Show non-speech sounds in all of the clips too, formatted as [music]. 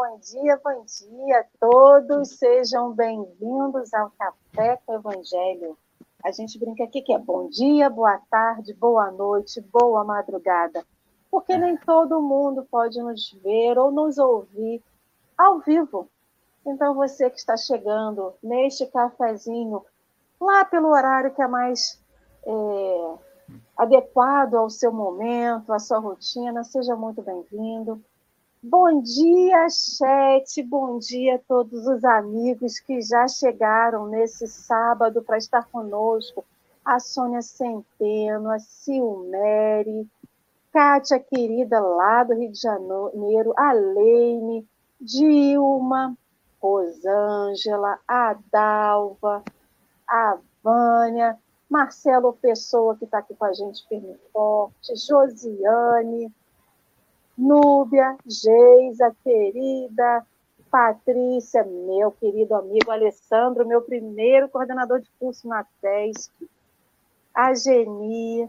bom dia, bom dia. Todos sejam bem-vindos ao Café com Evangelho. A gente brinca aqui que é bom dia, boa tarde, boa noite, boa madrugada. Porque nem todo mundo pode nos ver ou nos ouvir ao vivo. Então, você que está chegando neste cafezinho, lá pelo horário que é mais é, adequado ao seu momento, à sua rotina, seja muito bem-vindo. Bom dia, chat, bom dia a todos os amigos que já chegaram nesse sábado para estar conosco. A Sônia Centeno, a Silmere, Kátia querida lá do Rio de Janeiro, a Leine, Dilma, Rosângela, a Dalva, a Vânia, Marcelo Pessoa, que está aqui com a gente firme e forte, Josiane, Núbia, Geisa, querida, Patrícia, meu querido amigo Alessandro, meu primeiro coordenador de curso na TESC, a Geni,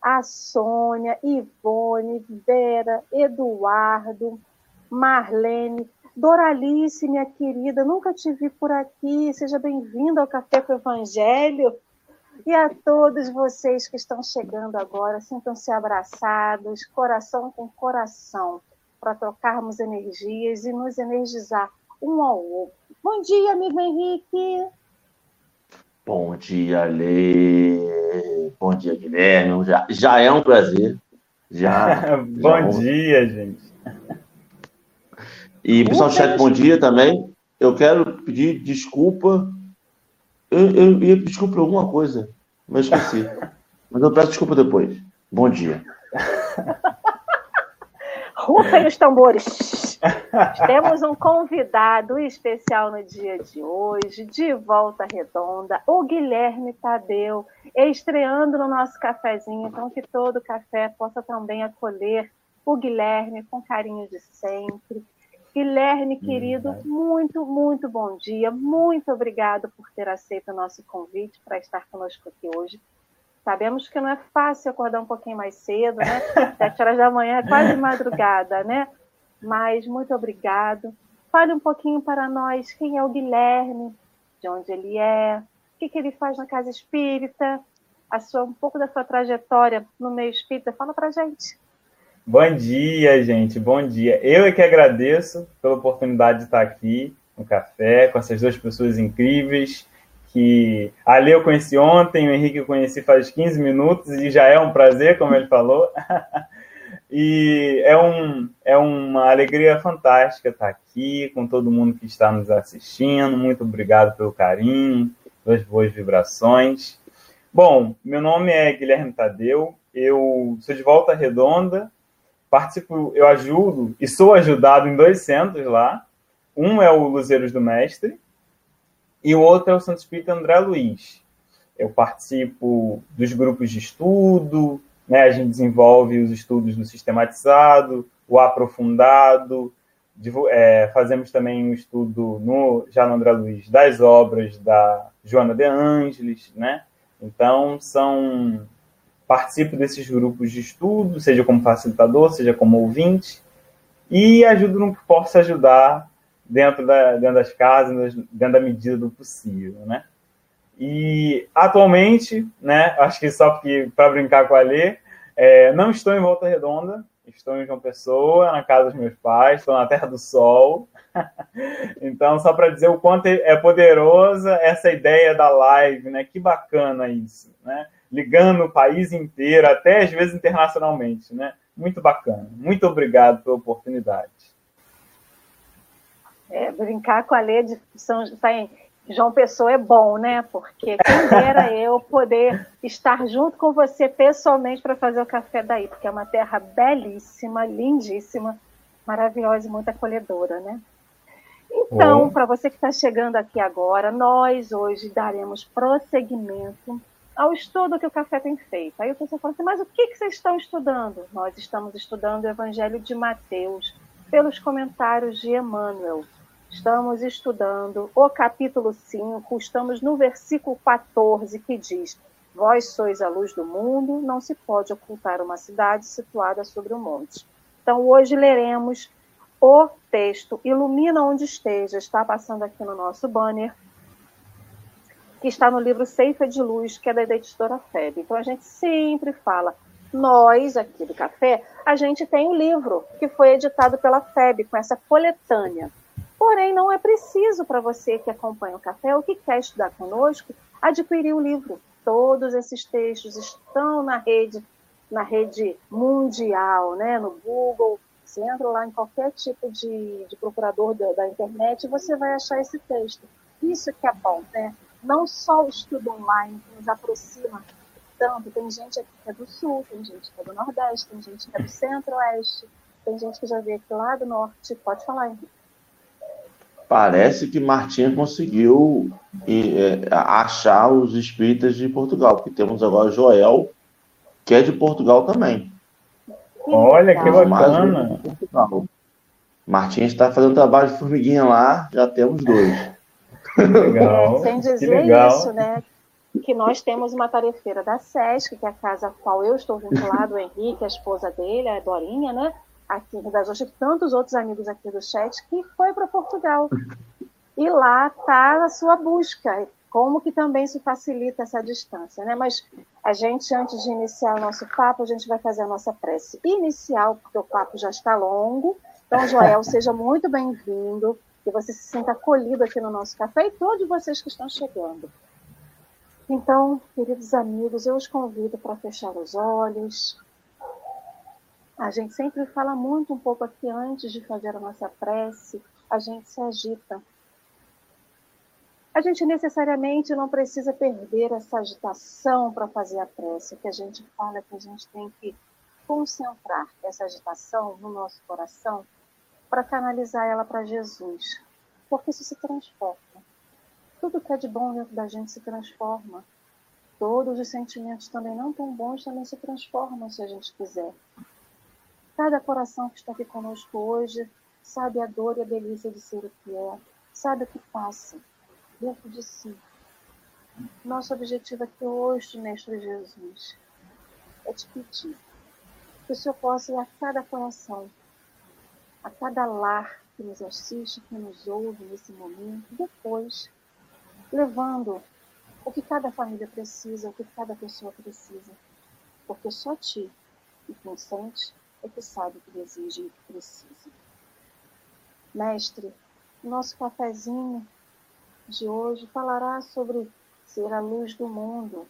a Sônia, Ivone, Vera, Eduardo, Marlene, Doralice, minha querida, nunca te vi por aqui, seja bem-vinda ao Café com o Evangelho. E a todos vocês que estão chegando agora, sintam-se abraçados, coração com coração, para trocarmos energias e nos energizar um ao outro. Bom dia, amigo Henrique. Bom dia, Lê. Bom dia, Guilherme. Já, já é um prazer. Já. [laughs] bom já dia, gente. E pessoal do chat, bom dia também. Eu quero pedir desculpa eu, eu ia pedir desculpa por alguma coisa, mas esqueci. mas eu peço desculpa depois. Bom dia. Rufem os tambores. Temos um convidado especial no dia de hoje, de volta redonda, o Guilherme Tadeu, estreando no nosso cafezinho, então que todo café possa também acolher o Guilherme com carinho de sempre. Guilherme, hum, querido, muito, muito bom dia. Muito obrigado por ter aceito o nosso convite para estar conosco aqui hoje. Sabemos que não é fácil acordar um pouquinho mais cedo, né? [laughs] Sete horas da manhã é quase madrugada, né? Mas muito obrigado. Fale um pouquinho para nós quem é o Guilherme, de onde ele é, o que, que ele faz na casa espírita, a sua, um pouco da sua trajetória no meio espírita. Fala para gente. Bom dia, gente. Bom dia. Eu é que agradeço pela oportunidade de estar aqui no café com essas duas pessoas incríveis. Que a Lê eu conheci ontem, o Henrique eu conheci faz 15 minutos e já é um prazer, como ele falou. [laughs] e é, um, é uma alegria fantástica estar aqui com todo mundo que está nos assistindo. Muito obrigado pelo carinho, pelas boas vibrações. Bom, meu nome é Guilherme Tadeu, eu sou de Volta Redonda, participo, eu ajudo e sou ajudado em dois centros lá. Um é o Luzeiros do Mestre e o outro é o Santo Espírito André Luiz. Eu participo dos grupos de estudo, né? a gente desenvolve os estudos no sistematizado, o aprofundado, é, fazemos também um estudo no, já no André Luiz das obras da Joana de Ângeles, né? Então, são participo desses grupos de estudo, seja como facilitador, seja como ouvinte, e ajudo no que possa ajudar dentro, da, dentro das casas, dentro da medida do possível, né? E atualmente, né, acho que só para brincar com a Lê, é, não estou em Volta Redonda, estou em João Pessoa, na casa dos meus pais, estou na Terra do Sol. [laughs] então, só para dizer o quanto é poderosa essa ideia da live, né? Que bacana isso, né? Ligando o país inteiro, até às vezes internacionalmente, né? Muito bacana. Muito obrigado pela oportunidade. É, brincar com a lei de São João Pessoa é bom, né? Porque quem dera [laughs] eu poder estar junto com você pessoalmente para fazer o café daí, porque é uma terra belíssima, lindíssima, maravilhosa e muito acolhedora, né? Então, para você que está chegando aqui agora, nós hoje daremos prosseguimento ao estudo que o café tem feito. Aí o pessoal fala assim, mas o que, que vocês estão estudando? Nós estamos estudando o Evangelho de Mateus pelos comentários de Emmanuel. Estamos estudando o capítulo 5, estamos no versículo 14, que diz: Vós sois a luz do mundo, não se pode ocultar uma cidade situada sobre um monte. Então, hoje leremos o texto Ilumina Onde Esteja, está passando aqui no nosso banner, que está no livro Ceifa de Luz, que é da editora FEB. Então a gente sempre fala, nós aqui do Café, a gente tem o um livro que foi editado pela FEB, com essa coletânea. Porém, não é preciso para você que acompanha o Café ou que quer estudar conosco adquirir o livro. Todos esses textos estão na rede, na rede mundial, né? no Google. Você entra lá em qualquer tipo de, de procurador da, da internet e você vai achar esse texto. Isso que é bom, né? Não só o estudo online que nos aproxima tanto, tem gente aqui que é do sul, tem gente que é do nordeste, tem gente que é do centro-oeste, tem gente que já veio aqui lá do norte. Pode falar, Henrique. Parece que Martinha conseguiu é, achar os espíritas de Portugal, porque temos agora Joel, que é de Portugal também. Olha que bacana. Martinha está fazendo trabalho de formiguinha lá, já temos dois. Legal. Sem dizer isso, né? Que nós temos uma tarefeira da SESC, que é a casa a qual eu estou vinculado, o Henrique, a esposa dele, a Dorinha, né? Aqui no Brasil, e tantos outros amigos aqui do chat, que foi para Portugal. E lá está a sua busca, como que também se facilita essa distância, né? Mas a gente, antes de iniciar o nosso papo, a gente vai fazer a nossa prece inicial, porque o papo já está longo. Então, Joel, seja muito bem-vindo que você se sinta acolhido aqui no nosso café e todos vocês que estão chegando. Então, queridos amigos, eu os convido para fechar os olhos. A gente sempre fala muito um pouco aqui antes de fazer a nossa prece, a gente se agita. A gente necessariamente não precisa perder essa agitação para fazer a prece. O que a gente fala é que a gente tem que concentrar essa agitação no nosso coração para canalizar ela para Jesus, porque isso se transforma. Tudo que é de bom dentro da gente se transforma. Todos os sentimentos também não tão bons também se transformam se a gente quiser. Cada coração que está aqui conosco hoje sabe a dor e a delícia de ser o que é, sabe o que passa dentro de si. Nosso objetivo aqui hoje, Mestre Jesus, é te pedir que o Senhor possa ir a cada coração a cada lar que nos assiste, que nos ouve nesse momento, depois, levando o que cada família precisa, o que cada pessoa precisa. Porque só ti, e quem sente, é que sabe o que deseja e o que precisa. Mestre, nosso cafezinho de hoje falará sobre ser a luz do mundo.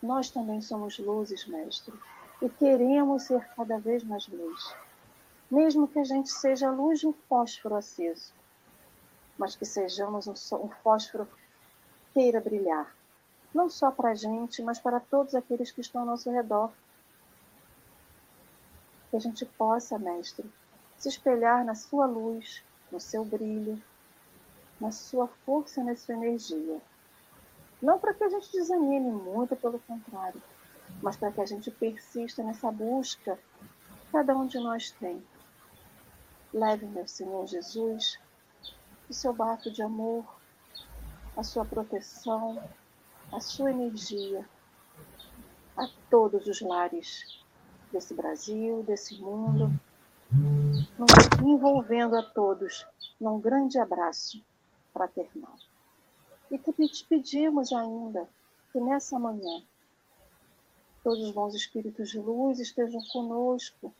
Nós também somos luzes, mestre, e queremos ser cada vez mais luz mesmo que a gente seja a luz de um fósforo aceso, mas que sejamos um, um fósforo que queira brilhar, não só para a gente, mas para todos aqueles que estão ao nosso redor. Que a gente possa, Mestre, se espelhar na sua luz, no seu brilho, na sua força e na sua energia. Não para que a gente desanime, muito pelo contrário, mas para que a gente persista nessa busca que cada um de nós tem Leve, meu Senhor Jesus, o seu barco de amor, a sua proteção, a sua energia a todos os lares desse Brasil, desse mundo, envolvendo a todos num grande abraço fraternal. E que te pedimos ainda que nessa manhã todos os bons espíritos de luz estejam conosco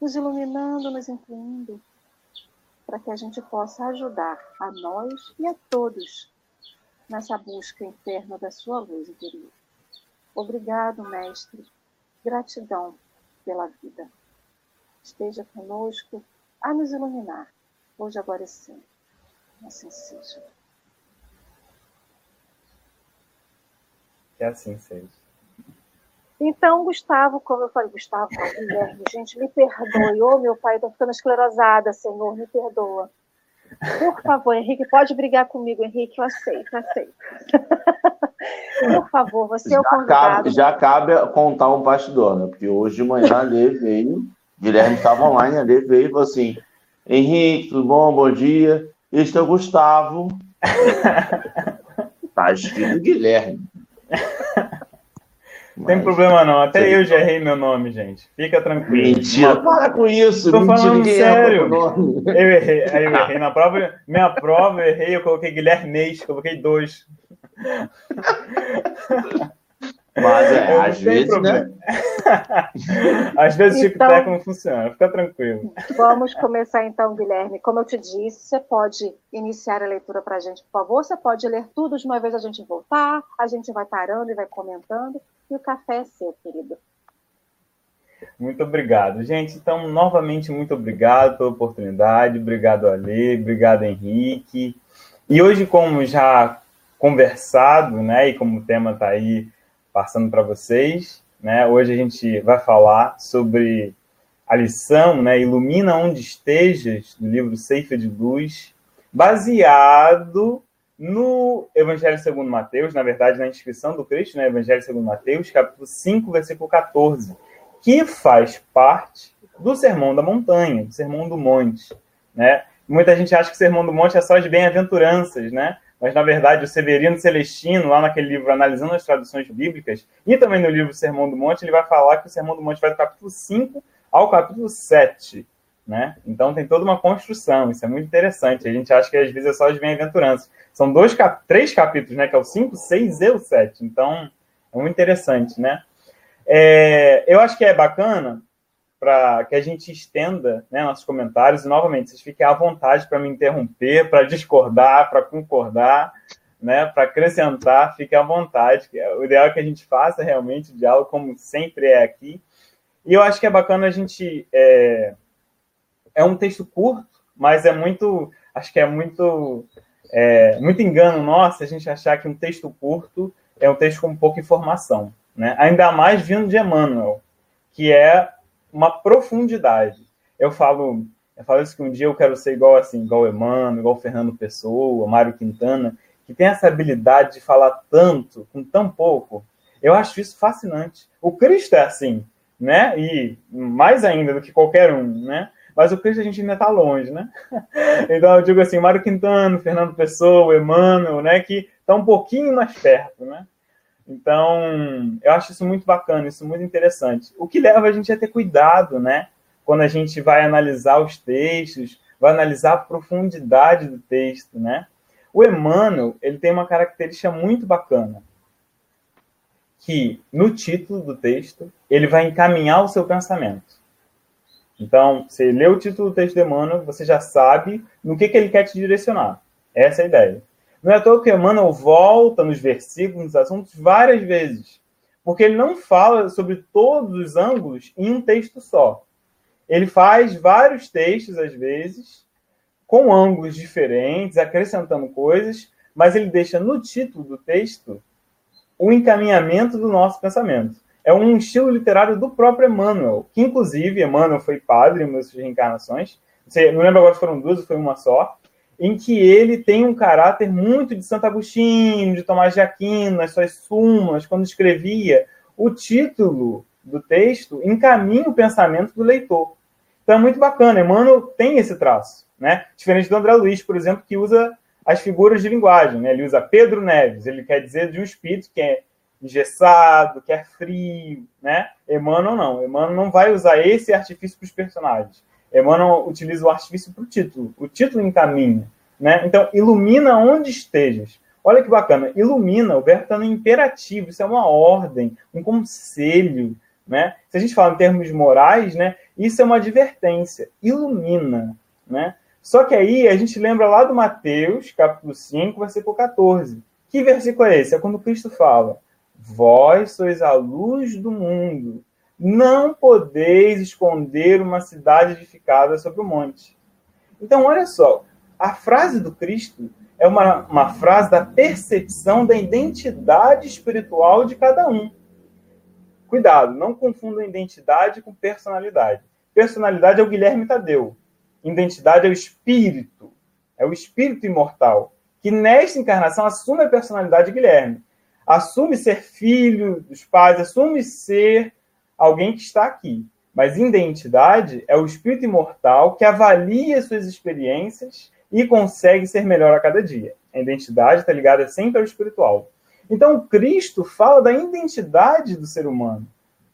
nos iluminando, nos incluindo, para que a gente possa ajudar a nós e a todos nessa busca interna da sua luz interior. Obrigado, Mestre. Gratidão pela vida. Esteja conosco a nos iluminar, hoje, agora e sempre. Assim seja. Que assim seja. Então, Gustavo, como eu falei, Gustavo, Guilherme, gente, me perdoe. Ô, oh, meu pai, estou ficando esclerosada, Senhor, me perdoa. Por favor, Henrique, pode brigar comigo, Henrique, eu aceito, eu aceito. [laughs] Por favor, você já é o convidado. Cabe, já cabe contar um bastidor, né? Porque hoje de manhã a Lê veio, Guilherme estava online, a Lê veio e falou assim, Henrique, tudo bom? Bom dia. Este é o Gustavo. [laughs] tá escrito Guilherme. Mas... Tem problema não, até Sim. eu já errei meu nome, gente. Fica tranquilo. Mentira, Uma... para com isso. Tô Mentira, falando sério. Eu errei, aí eu errei na prova, minha prova eu errei, eu coloquei Guilherme coloquei dois. Mas é, às vezes, né? às vezes o então, TikTok não funciona, fica tranquilo. Vamos começar então, Guilherme. Como eu te disse, você pode iniciar a leitura para a gente, por favor. Você pode ler tudo de uma vez a gente voltar, a gente vai parando e vai comentando. E o café é seu, querido. Muito obrigado. Gente, então, novamente, muito obrigado pela oportunidade. Obrigado, Ale. Obrigado, Henrique. E hoje, como já conversado, né, e como o tema está aí passando para vocês. Né? Hoje a gente vai falar sobre a lição, né, Ilumina onde estejas, do livro Ceifa de Luz, baseado no Evangelho segundo Mateus, na verdade, na inscrição do Cristo, né, Evangelho segundo Mateus, capítulo 5, versículo 14, que faz parte do Sermão da Montanha, do Sermão do Monte, né? Muita gente acha que o Sermão do Monte é só as bem-aventuranças, né? mas na verdade o Severino Celestino, lá naquele livro Analisando as Traduções Bíblicas, e também no livro Sermão do Monte, ele vai falar que o Sermão do Monte vai do capítulo 5 ao capítulo 7. Né? Então tem toda uma construção, isso é muito interessante. A gente acha que às vezes é só as bem-aventuranças. São dois, cap três capítulos, né? Que é o 5, 6 e o 7. Então é muito interessante, né? É, eu acho que é bacana para que a gente estenda né, nossos comentários. E, novamente, vocês fiquem à vontade para me interromper, para discordar, para concordar, né, para acrescentar, fiquem à vontade. O ideal é que a gente faça realmente o diálogo, como sempre é aqui. E eu acho que é bacana a gente. É, é um texto curto, mas é muito. Acho que é muito. É, muito engano nosso a gente achar que um texto curto é um texto com pouca informação. Né? Ainda mais vindo de Emmanuel, que é uma profundidade. Eu falo, eu falo isso que um dia eu quero ser igual assim, igual Emmanuel, igual Fernando Pessoa, Mário Quintana, que tem essa habilidade de falar tanto com tão pouco. Eu acho isso fascinante. O Cristo é assim, né? E mais ainda do que qualquer um, né? Mas o Cristo a gente ainda está longe, né? [laughs] Então eu digo assim, Mário Quintana, Fernando Pessoa, Emmanuel, né? Que está um pouquinho mais perto, né? Então, eu acho isso muito bacana, isso muito interessante. O que leva a gente a ter cuidado, né? Quando a gente vai analisar os textos, vai analisar a profundidade do texto, né? O Emmanuel, ele tem uma característica muito bacana, que no título do texto, ele vai encaminhar o seu pensamento. Então, você lê o título do texto de Emmanuel, você já sabe no que, que ele quer te direcionar. Essa é a ideia. Não é à toa que Emmanuel volta nos versículos, nos assuntos, várias vezes. Porque ele não fala sobre todos os ângulos em um texto só. Ele faz vários textos, às vezes, com ângulos diferentes, acrescentando coisas, mas ele deixa no título do texto o encaminhamento do nosso pensamento. É um estilo literário do próprio Emmanuel, que inclusive Emmanuel foi padre em muitas reencarnações. Não lembro agora se foram duas ou foi uma só em que ele tem um caráter muito de Santo Agostinho, de Tomás de Aquino, nas suas sumas, quando escrevia, o título do texto encaminha o pensamento do leitor. Então é muito bacana, Emmanuel tem esse traço, né? Diferente do André Luiz, por exemplo, que usa as figuras de linguagem, né? Ele usa Pedro Neves, ele quer dizer de um espírito que é engessado, que é frio, né? Emmanuel não, Emmanuel não vai usar esse artifício para os personagens. Emmanuel utiliza o artifício para o título. O título encaminha. Né? Então, ilumina onde estejas. Olha que bacana. Ilumina, o verbo está no imperativo. Isso é uma ordem, um conselho. Né? Se a gente fala em termos morais, né, isso é uma advertência. Ilumina. Né? Só que aí a gente lembra lá do Mateus, capítulo 5, versículo 14. Que versículo é esse? É quando Cristo fala: Vós sois a luz do mundo. Não podeis esconder uma cidade edificada sobre o monte. Então, olha só, a frase do Cristo é uma, uma frase da percepção da identidade espiritual de cada um. Cuidado, não confundam identidade com personalidade. Personalidade é o Guilherme Tadeu. Identidade é o espírito. É o espírito imortal. Que nesta encarnação assume a personalidade de Guilherme. Assume ser filho dos pais, assume ser alguém que está aqui. Mas identidade é o espírito imortal que avalia suas experiências e consegue ser melhor a cada dia. A identidade está ligada sempre ao espiritual. Então, Cristo fala da identidade do ser humano,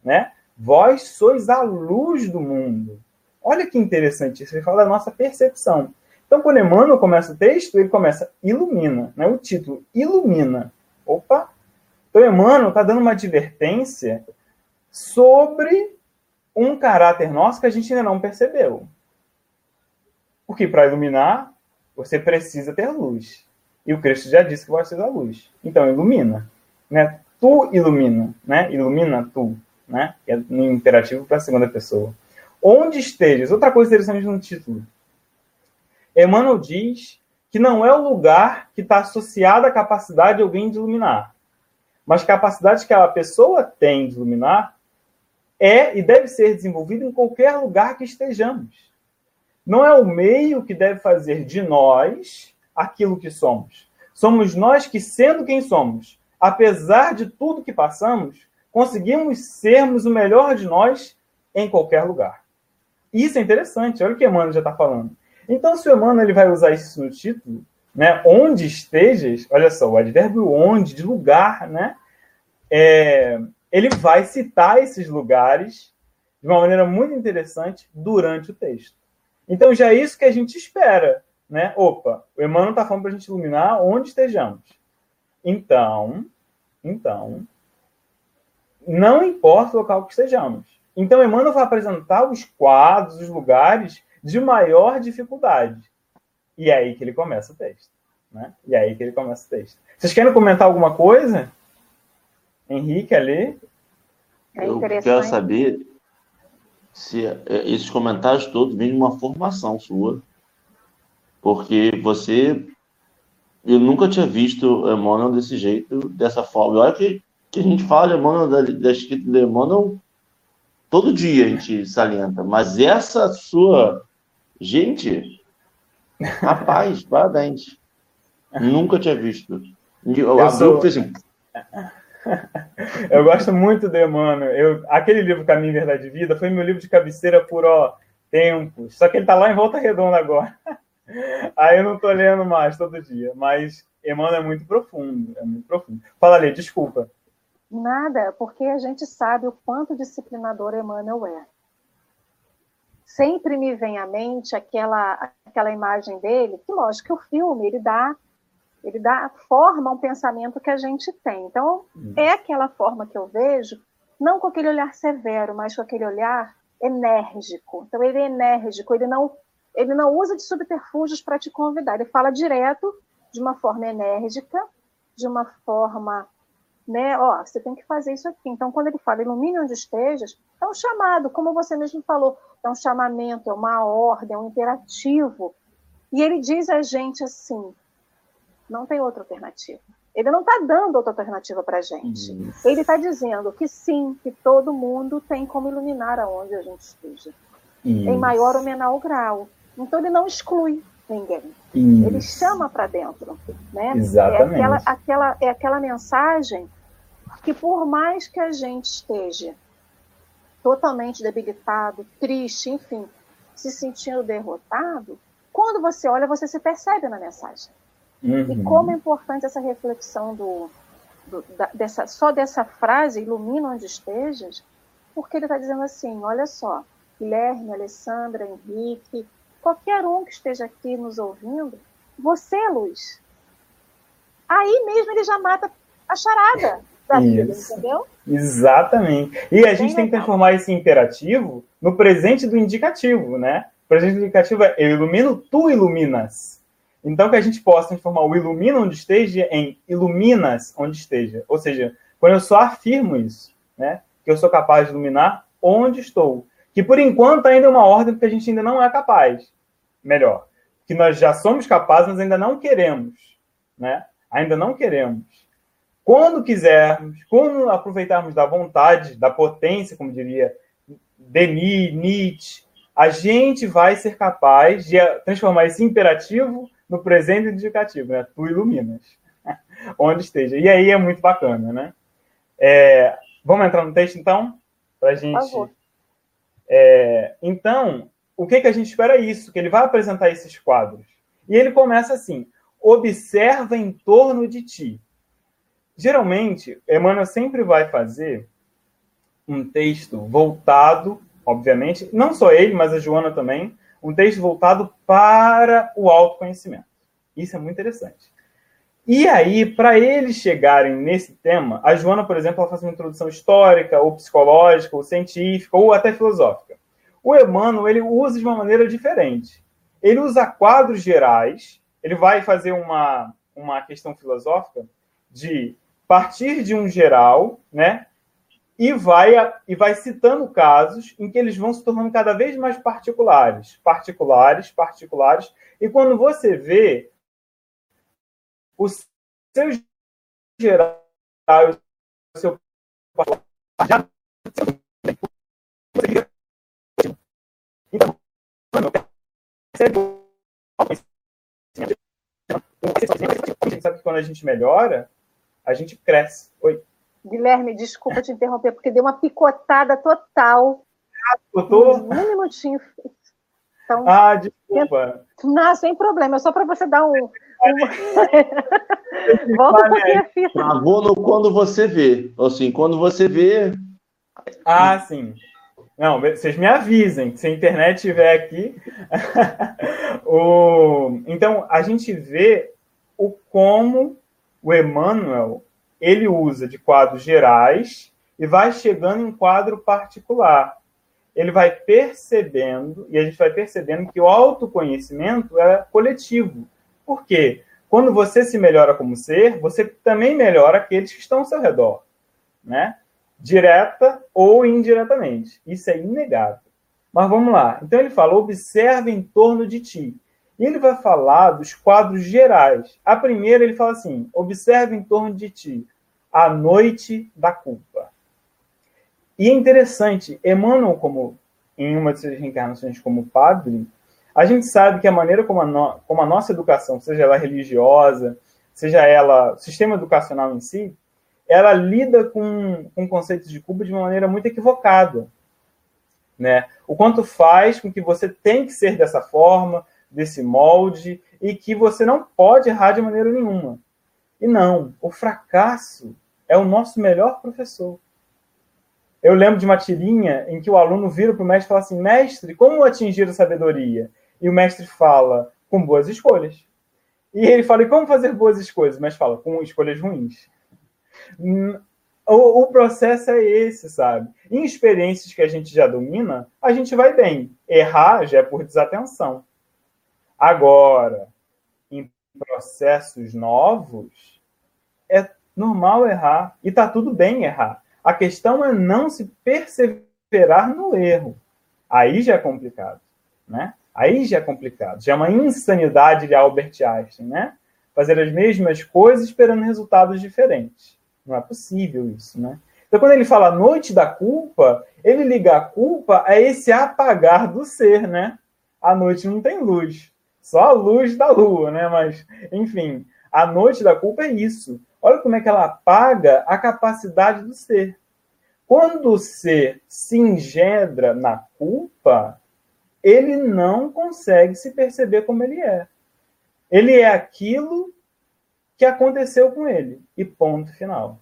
né? Vós sois a luz do mundo. Olha que interessante isso, ele fala da nossa percepção. Então, quando Emmanuel começa o texto, ele começa ilumina, né? o título, ilumina. Opa! Então, Emmanuel está dando uma advertência sobre um caráter nosso que a gente ainda não percebeu. Porque para iluminar, você precisa ter luz. E o Cristo já disse que vai ser a luz. Então, ilumina. Né? Tu ilumina. Né? Ilumina tu. Né? É no imperativo para a segunda pessoa. Onde estejas. Outra coisa interessante no título. Emmanuel diz que não é o lugar que está associado à capacidade de alguém de iluminar, mas capacidade que a pessoa tem de iluminar é e deve ser desenvolvida em qualquer lugar que estejamos. Não é o meio que deve fazer de nós aquilo que somos. Somos nós que, sendo quem somos, apesar de tudo que passamos, conseguimos sermos o melhor de nós em qualquer lugar. Isso é interessante, olha o que Emmanuel já está falando. Então, se o Emmanuel ele vai usar isso no título, né, onde estejas, olha só, o advérbio onde, de lugar, né, é, ele vai citar esses lugares de uma maneira muito interessante durante o texto. Então, já é isso que a gente espera. Né? Opa, o Emmanuel está falando para a gente iluminar onde estejamos. Então, então, não importa o local que estejamos. Então, Emmanuel vai apresentar os quadros, os lugares de maior dificuldade. E é aí que ele começa o texto. Né? E é aí que ele começa o texto. Vocês querem comentar alguma coisa? Henrique, ali? É Eu quero saber se é, esses comentários todos vêm de uma formação sua. Porque você. Eu nunca tinha visto Emmanuel desse jeito, dessa forma. Olha que, que a gente fala de Emmanuel, da, da escrita de Emmanuel, todo dia a gente salienta. Mas essa sua Gente, [laughs] rapaz, parabéns. Nunca tinha visto. Eu, eu sou... assim. [laughs] eu gosto muito do Emmanuel. Eu, aquele livro Caminho, Verdade e Vida foi meu livro de cabeceira por ó, tempos. Só que ele está lá em Volta Redonda agora. [laughs] Aí eu não estou lendo mais todo dia. Mas Emmanuel é muito profundo. É muito profundo. Fala, Lê, desculpa. Nada, porque a gente sabe o quanto disciplinador Emmanuel é sempre me vem à mente aquela, aquela imagem dele, que lógico que o filme ele dá ele dá forma a um pensamento que a gente tem. Então, hum. é aquela forma que eu vejo, não com aquele olhar severo, mas com aquele olhar enérgico. Então, ele é enérgico, ele não, ele não usa de subterfúgios para te convidar, ele fala direto, de uma forma enérgica, de uma forma, né, ó, você tem que fazer isso aqui. Então, quando ele fala ilumine onde estejas, é um chamado, como você mesmo falou, é um chamamento, é uma ordem, é um imperativo. E ele diz a gente assim: não tem outra alternativa. Ele não está dando outra alternativa para a gente. Isso. Ele está dizendo que sim, que todo mundo tem como iluminar aonde a gente esteja, Isso. em maior ou menor grau. Então ele não exclui ninguém. Isso. Ele chama para dentro, né? Exatamente. É aquela, aquela, é aquela mensagem que por mais que a gente esteja totalmente debilitado, triste, enfim, se sentindo derrotado, quando você olha, você se percebe na mensagem. Uhum. E como é importante essa reflexão do, do da, dessa, só dessa frase, ilumina onde estejas, porque ele está dizendo assim, olha só, Guilherme, Alessandra, Henrique, qualquer um que esteja aqui nos ouvindo, você é luz. Aí mesmo ele já mata a charada [laughs] vida, entendeu? Exatamente. E a gente tem que transformar esse imperativo no presente do indicativo, né? O presente do indicativo é eu ilumino, tu iluminas. Então que a gente possa transformar o ilumina onde esteja em iluminas onde esteja. Ou seja, quando eu só afirmo isso, né? Que eu sou capaz de iluminar onde estou. Que por enquanto ainda é uma ordem porque a gente ainda não é capaz. Melhor. Que nós já somos capazes, mas ainda não queremos. Né? Ainda não queremos. Quando quisermos, quando aproveitarmos da vontade, da potência, como diria Denis, Nietzsche, a gente vai ser capaz de transformar esse imperativo no presente indicativo, né? Tu iluminas, [laughs] onde esteja. E aí é muito bacana, né? É, vamos entrar no texto, então? Para gente... É, então, o que, que a gente espera é isso, que ele vai apresentar esses quadros. E ele começa assim, observa em torno de ti. Geralmente, Emmanuel sempre vai fazer um texto voltado, obviamente, não só ele, mas a Joana também, um texto voltado para o autoconhecimento. Isso é muito interessante. E aí, para eles chegarem nesse tema, a Joana, por exemplo, ela faz uma introdução histórica, ou psicológica, ou científica, ou até filosófica. O Emmanuel, ele usa de uma maneira diferente. Ele usa quadros gerais, ele vai fazer uma, uma questão filosófica de partir de um geral, né? E vai, e vai citando casos em que eles vão se tornando cada vez mais particulares, particulares, particulares. E quando você vê o seu geral, o seu então, sabe que quando a gente melhora, a gente cresce. Oi. Guilherme, desculpa te interromper, porque deu uma picotada total. Ah, tô... Um minutinho. Então, ah, desculpa. Não, sem problema, é só para você dar um. um... [laughs] Volta um pouquinho a fita. Travou no quando você vê. Assim, quando você vê. Ah, sim. Não, vocês me avisem, se a internet estiver aqui. [laughs] o... Então, a gente vê o como o Emmanuel ele usa de quadros gerais e vai chegando em quadro particular. Ele vai percebendo, e a gente vai percebendo que o autoconhecimento é coletivo. Por quê? Quando você se melhora como ser, você também melhora aqueles que estão ao seu redor, né? Direta ou indiretamente. Isso é inegável. Mas vamos lá. Então ele fala: observe em torno de ti. E ele vai falar dos quadros gerais. A primeira, ele fala assim: observe em torno de ti a noite da culpa. E é interessante, Emmanuel, como em uma de suas reencarnações como padre, a gente sabe que a maneira como a, no, como a nossa educação, seja ela religiosa, seja ela sistema educacional em si, ela lida com, com conceitos de culpa de uma maneira muito equivocada. Né? O quanto faz com que você tem que ser dessa forma, desse molde e que você não pode errar de maneira nenhuma. E não, o fracasso é o nosso melhor professor. Eu lembro de uma tirinha em que o aluno vira para o mestre e fala assim: Mestre, como atingir a sabedoria? E o mestre fala: Com boas escolhas. E ele fala: E como fazer boas escolhas? Mestre fala: Com escolhas ruins. O, o, processo é esse, sabe? Em experiências que a gente já domina, a gente vai bem. Errar já é por desatenção. Agora, em processos novos, é normal errar e tá tudo bem errar. A questão é não se perseverar no erro. Aí já é complicado, né? Aí já é complicado. Já é uma insanidade de Albert Einstein, né? Fazer as mesmas coisas esperando resultados diferentes. Não é possível isso, né? Então, quando ele fala noite da culpa, ele liga a culpa a esse apagar do ser, né? A noite não tem luz. Só a luz da lua, né? Mas, enfim, a noite da culpa é isso. Olha como é que ela apaga a capacidade do ser. Quando o ser se engendra na culpa, ele não consegue se perceber como ele é. Ele é aquilo que aconteceu com ele. E ponto final.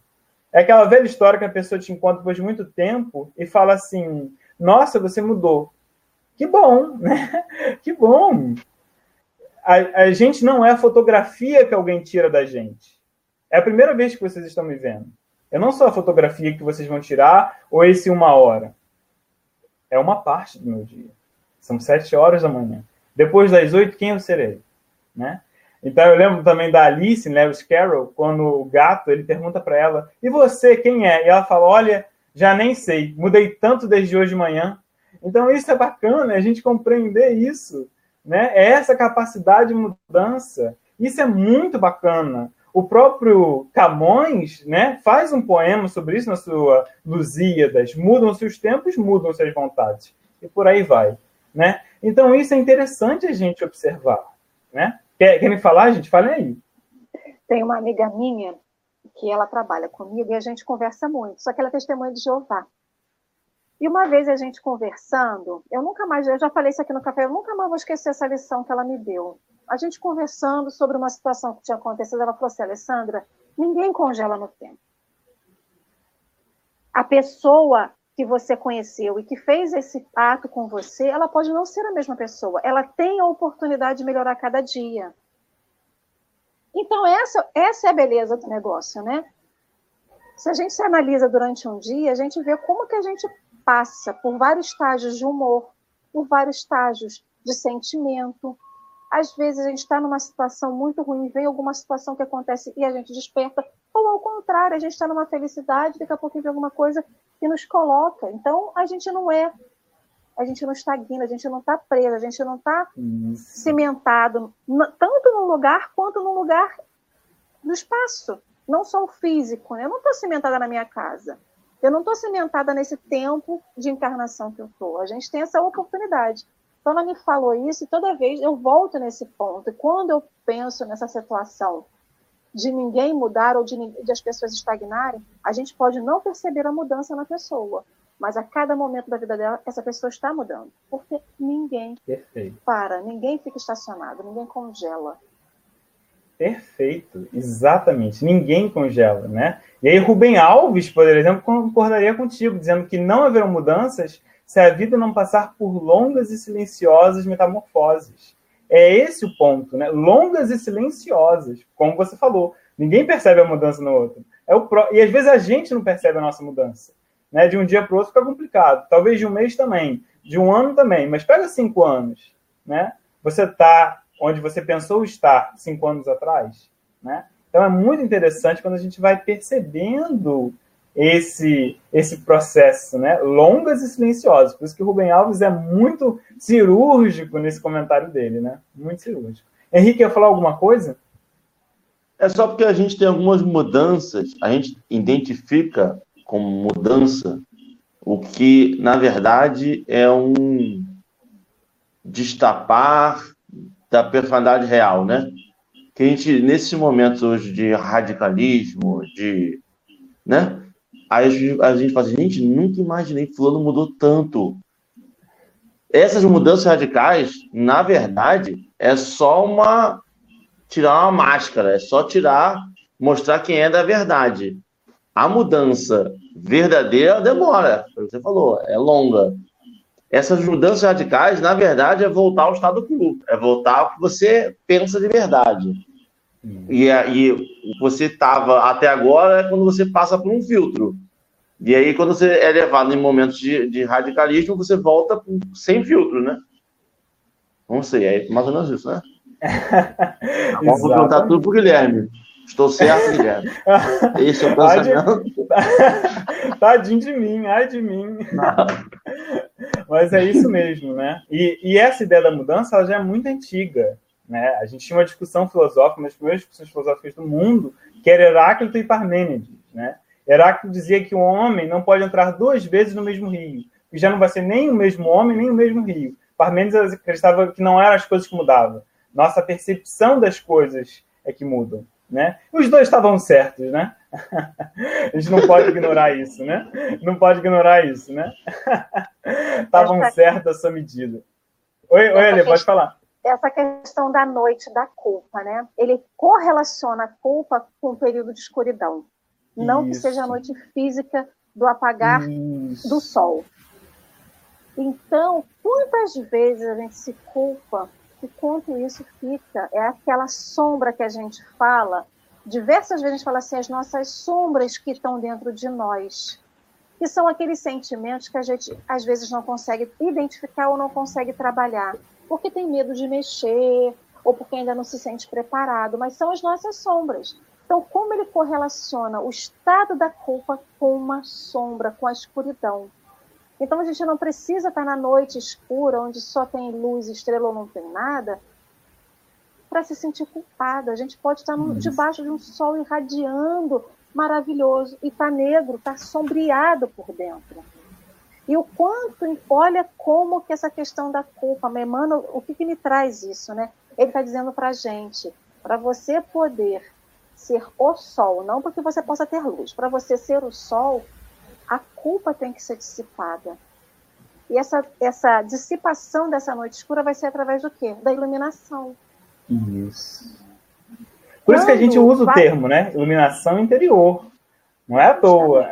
É aquela velha história que a pessoa te encontra depois de muito tempo e fala assim: Nossa, você mudou. Que bom, né? [laughs] Que bom a, a gente não é a fotografia que alguém tira da gente. É a primeira vez que vocês estão me vendo. Eu não sou a fotografia que vocês vão tirar ou esse uma hora. É uma parte do meu dia. São sete horas da manhã. Depois das oito, quem eu serei? Né? Então eu lembro também da Alice Lewis Carroll, quando o gato ele pergunta para ela: "E você quem é?" E ela fala: "Olha, já nem sei. Mudei tanto desde hoje de manhã." Então isso é bacana, a gente compreender isso né? É essa capacidade de mudança. Isso é muito bacana. O próprio Camões né, faz um poema sobre isso na sua Lusíadas. Mudam-se os tempos, mudam-se as vontades. E por aí vai. Né? Então, isso é interessante a gente observar. Né? Quer, me falar, gente? Fale aí. Tem uma amiga minha que ela trabalha comigo e a gente conversa muito, só que ela é testemunha de Jeová. E uma vez a gente conversando, eu nunca mais, eu já falei isso aqui no café, eu nunca mais vou esquecer essa lição que ela me deu. A gente conversando sobre uma situação que tinha acontecido, ela falou assim, Alessandra, Ninguém congela no tempo. A pessoa que você conheceu e que fez esse ato com você, ela pode não ser a mesma pessoa. Ela tem a oportunidade de melhorar cada dia. Então, essa, essa é a beleza do negócio, né? Se a gente se analisa durante um dia, a gente vê como que a gente passa por vários estágios de humor, por vários estágios de sentimento. Às vezes a gente está numa situação muito ruim, vem alguma situação que acontece e a gente desperta, ou ao contrário, a gente está numa felicidade, daqui a pouco vem alguma coisa que nos coloca. Então a gente não é, a gente não estagna, a gente não está preso, a gente não está cimentado, tanto num lugar quanto num lugar no espaço, não só o físico. Né? Eu não estou cimentada na minha casa. Eu não estou cimentada nesse tempo de encarnação que eu estou. A gente tem essa oportunidade. Então, ela me falou isso e toda vez eu volto nesse ponto. E quando eu penso nessa situação de ninguém mudar ou de, de, as pessoas estagnarem, a gente pode não perceber a mudança na pessoa. Mas a cada momento da vida dela, essa pessoa está mudando. Porque ninguém Perfeito. para, ninguém fica estacionado, ninguém congela. Perfeito, exatamente. Ninguém congela, né? E aí Rubem Alves, por exemplo, concordaria contigo, dizendo que não haverão mudanças se a vida não passar por longas e silenciosas metamorfoses. É esse o ponto, né? Longas e silenciosas, como você falou. Ninguém percebe a mudança no outro. É o pro... E às vezes a gente não percebe a nossa mudança. Né? De um dia para o outro fica complicado. Talvez de um mês também, de um ano também. Mas pega cinco anos, né? Você está onde você pensou estar cinco anos atrás, né? Então é muito interessante quando a gente vai percebendo esse esse processo, né? Longas e silenciosas. Por isso que o Rubem Alves é muito cirúrgico nesse comentário dele, né? Muito cirúrgico. Henrique, quer falar alguma coisa? É só porque a gente tem algumas mudanças, a gente identifica como mudança o que, na verdade, é um destapar da personalidade real, né? Que a gente, nesses momentos hoje de radicalismo, de. né? Aí a gente fala assim, gente, nunca imaginei que fulano mudou tanto. Essas mudanças radicais, na verdade, é só uma. tirar uma máscara, é só tirar, mostrar quem é da verdade. A mudança verdadeira demora, você falou, é longa essas mudanças radicais, na verdade, é voltar ao estado quo, é voltar ao que você pensa de verdade. Hum. E aí, você estava até agora é quando você passa por um filtro. E aí, quando você é levado em momentos de, de radicalismo, você volta sem filtro, né? Não sei, é mais ou menos isso, né? [laughs] Vamos perguntar tudo para o Guilherme. Estou certo, Guilherme. Esse é o pensamento. [laughs] Tadinho de mim, ai de mim. Não. Mas é isso mesmo, né? E, e, essa ideia da mudança ela já é muito antiga. Né? A gente tinha uma discussão filosófica, uma das primeiras discussões filosóficas do mundo, que era Heráclito e Parmênides. Né? Heráclito dizia que o homem não pode entrar duas vezes no mesmo rio, que já não vai ser nem o mesmo homem, nem o mesmo rio. Parmênides acreditava que não eram as coisas que mudavam. Nossa percepção das coisas é que mudam. Né? Os dois estavam certos, né? [laughs] A gente não pode ignorar isso, né? Não pode ignorar isso, né? [laughs] Estavam certos a sua medida. Oi, oi Eli, pode falar. Essa questão da noite da culpa, né? Ele correlaciona a culpa com o período de escuridão. Não isso. que seja a noite física do apagar isso. do sol. Então, quantas vezes a gente se culpa e quanto isso fica? É aquela sombra que a gente fala diversas vezes a gente fala assim, as nossas sombras que estão dentro de nós, que são aqueles sentimentos que a gente às vezes não consegue identificar ou não consegue trabalhar, porque tem medo de mexer ou porque ainda não se sente preparado, mas são as nossas sombras. Então, como ele correlaciona o estado da culpa com uma sombra, com a escuridão? Então, a gente não precisa estar na noite escura, onde só tem luz, estrela ou não tem nada, para se sentir culpada. A gente pode estar no, debaixo de um sol irradiando, maravilhoso, e está negro, está sombreado por dentro. E o quanto, olha como que essa questão da culpa, Emmanuel, o que, que me traz isso, né? Ele está dizendo para a gente, para você poder ser o sol, não porque você possa ter luz, para você ser o sol, a culpa tem que ser dissipada. E essa, essa dissipação dessa noite escura vai ser através do quê? Da iluminação. Isso. Por isso que a gente usa vai... o termo, né? Iluminação interior. Não é à toa.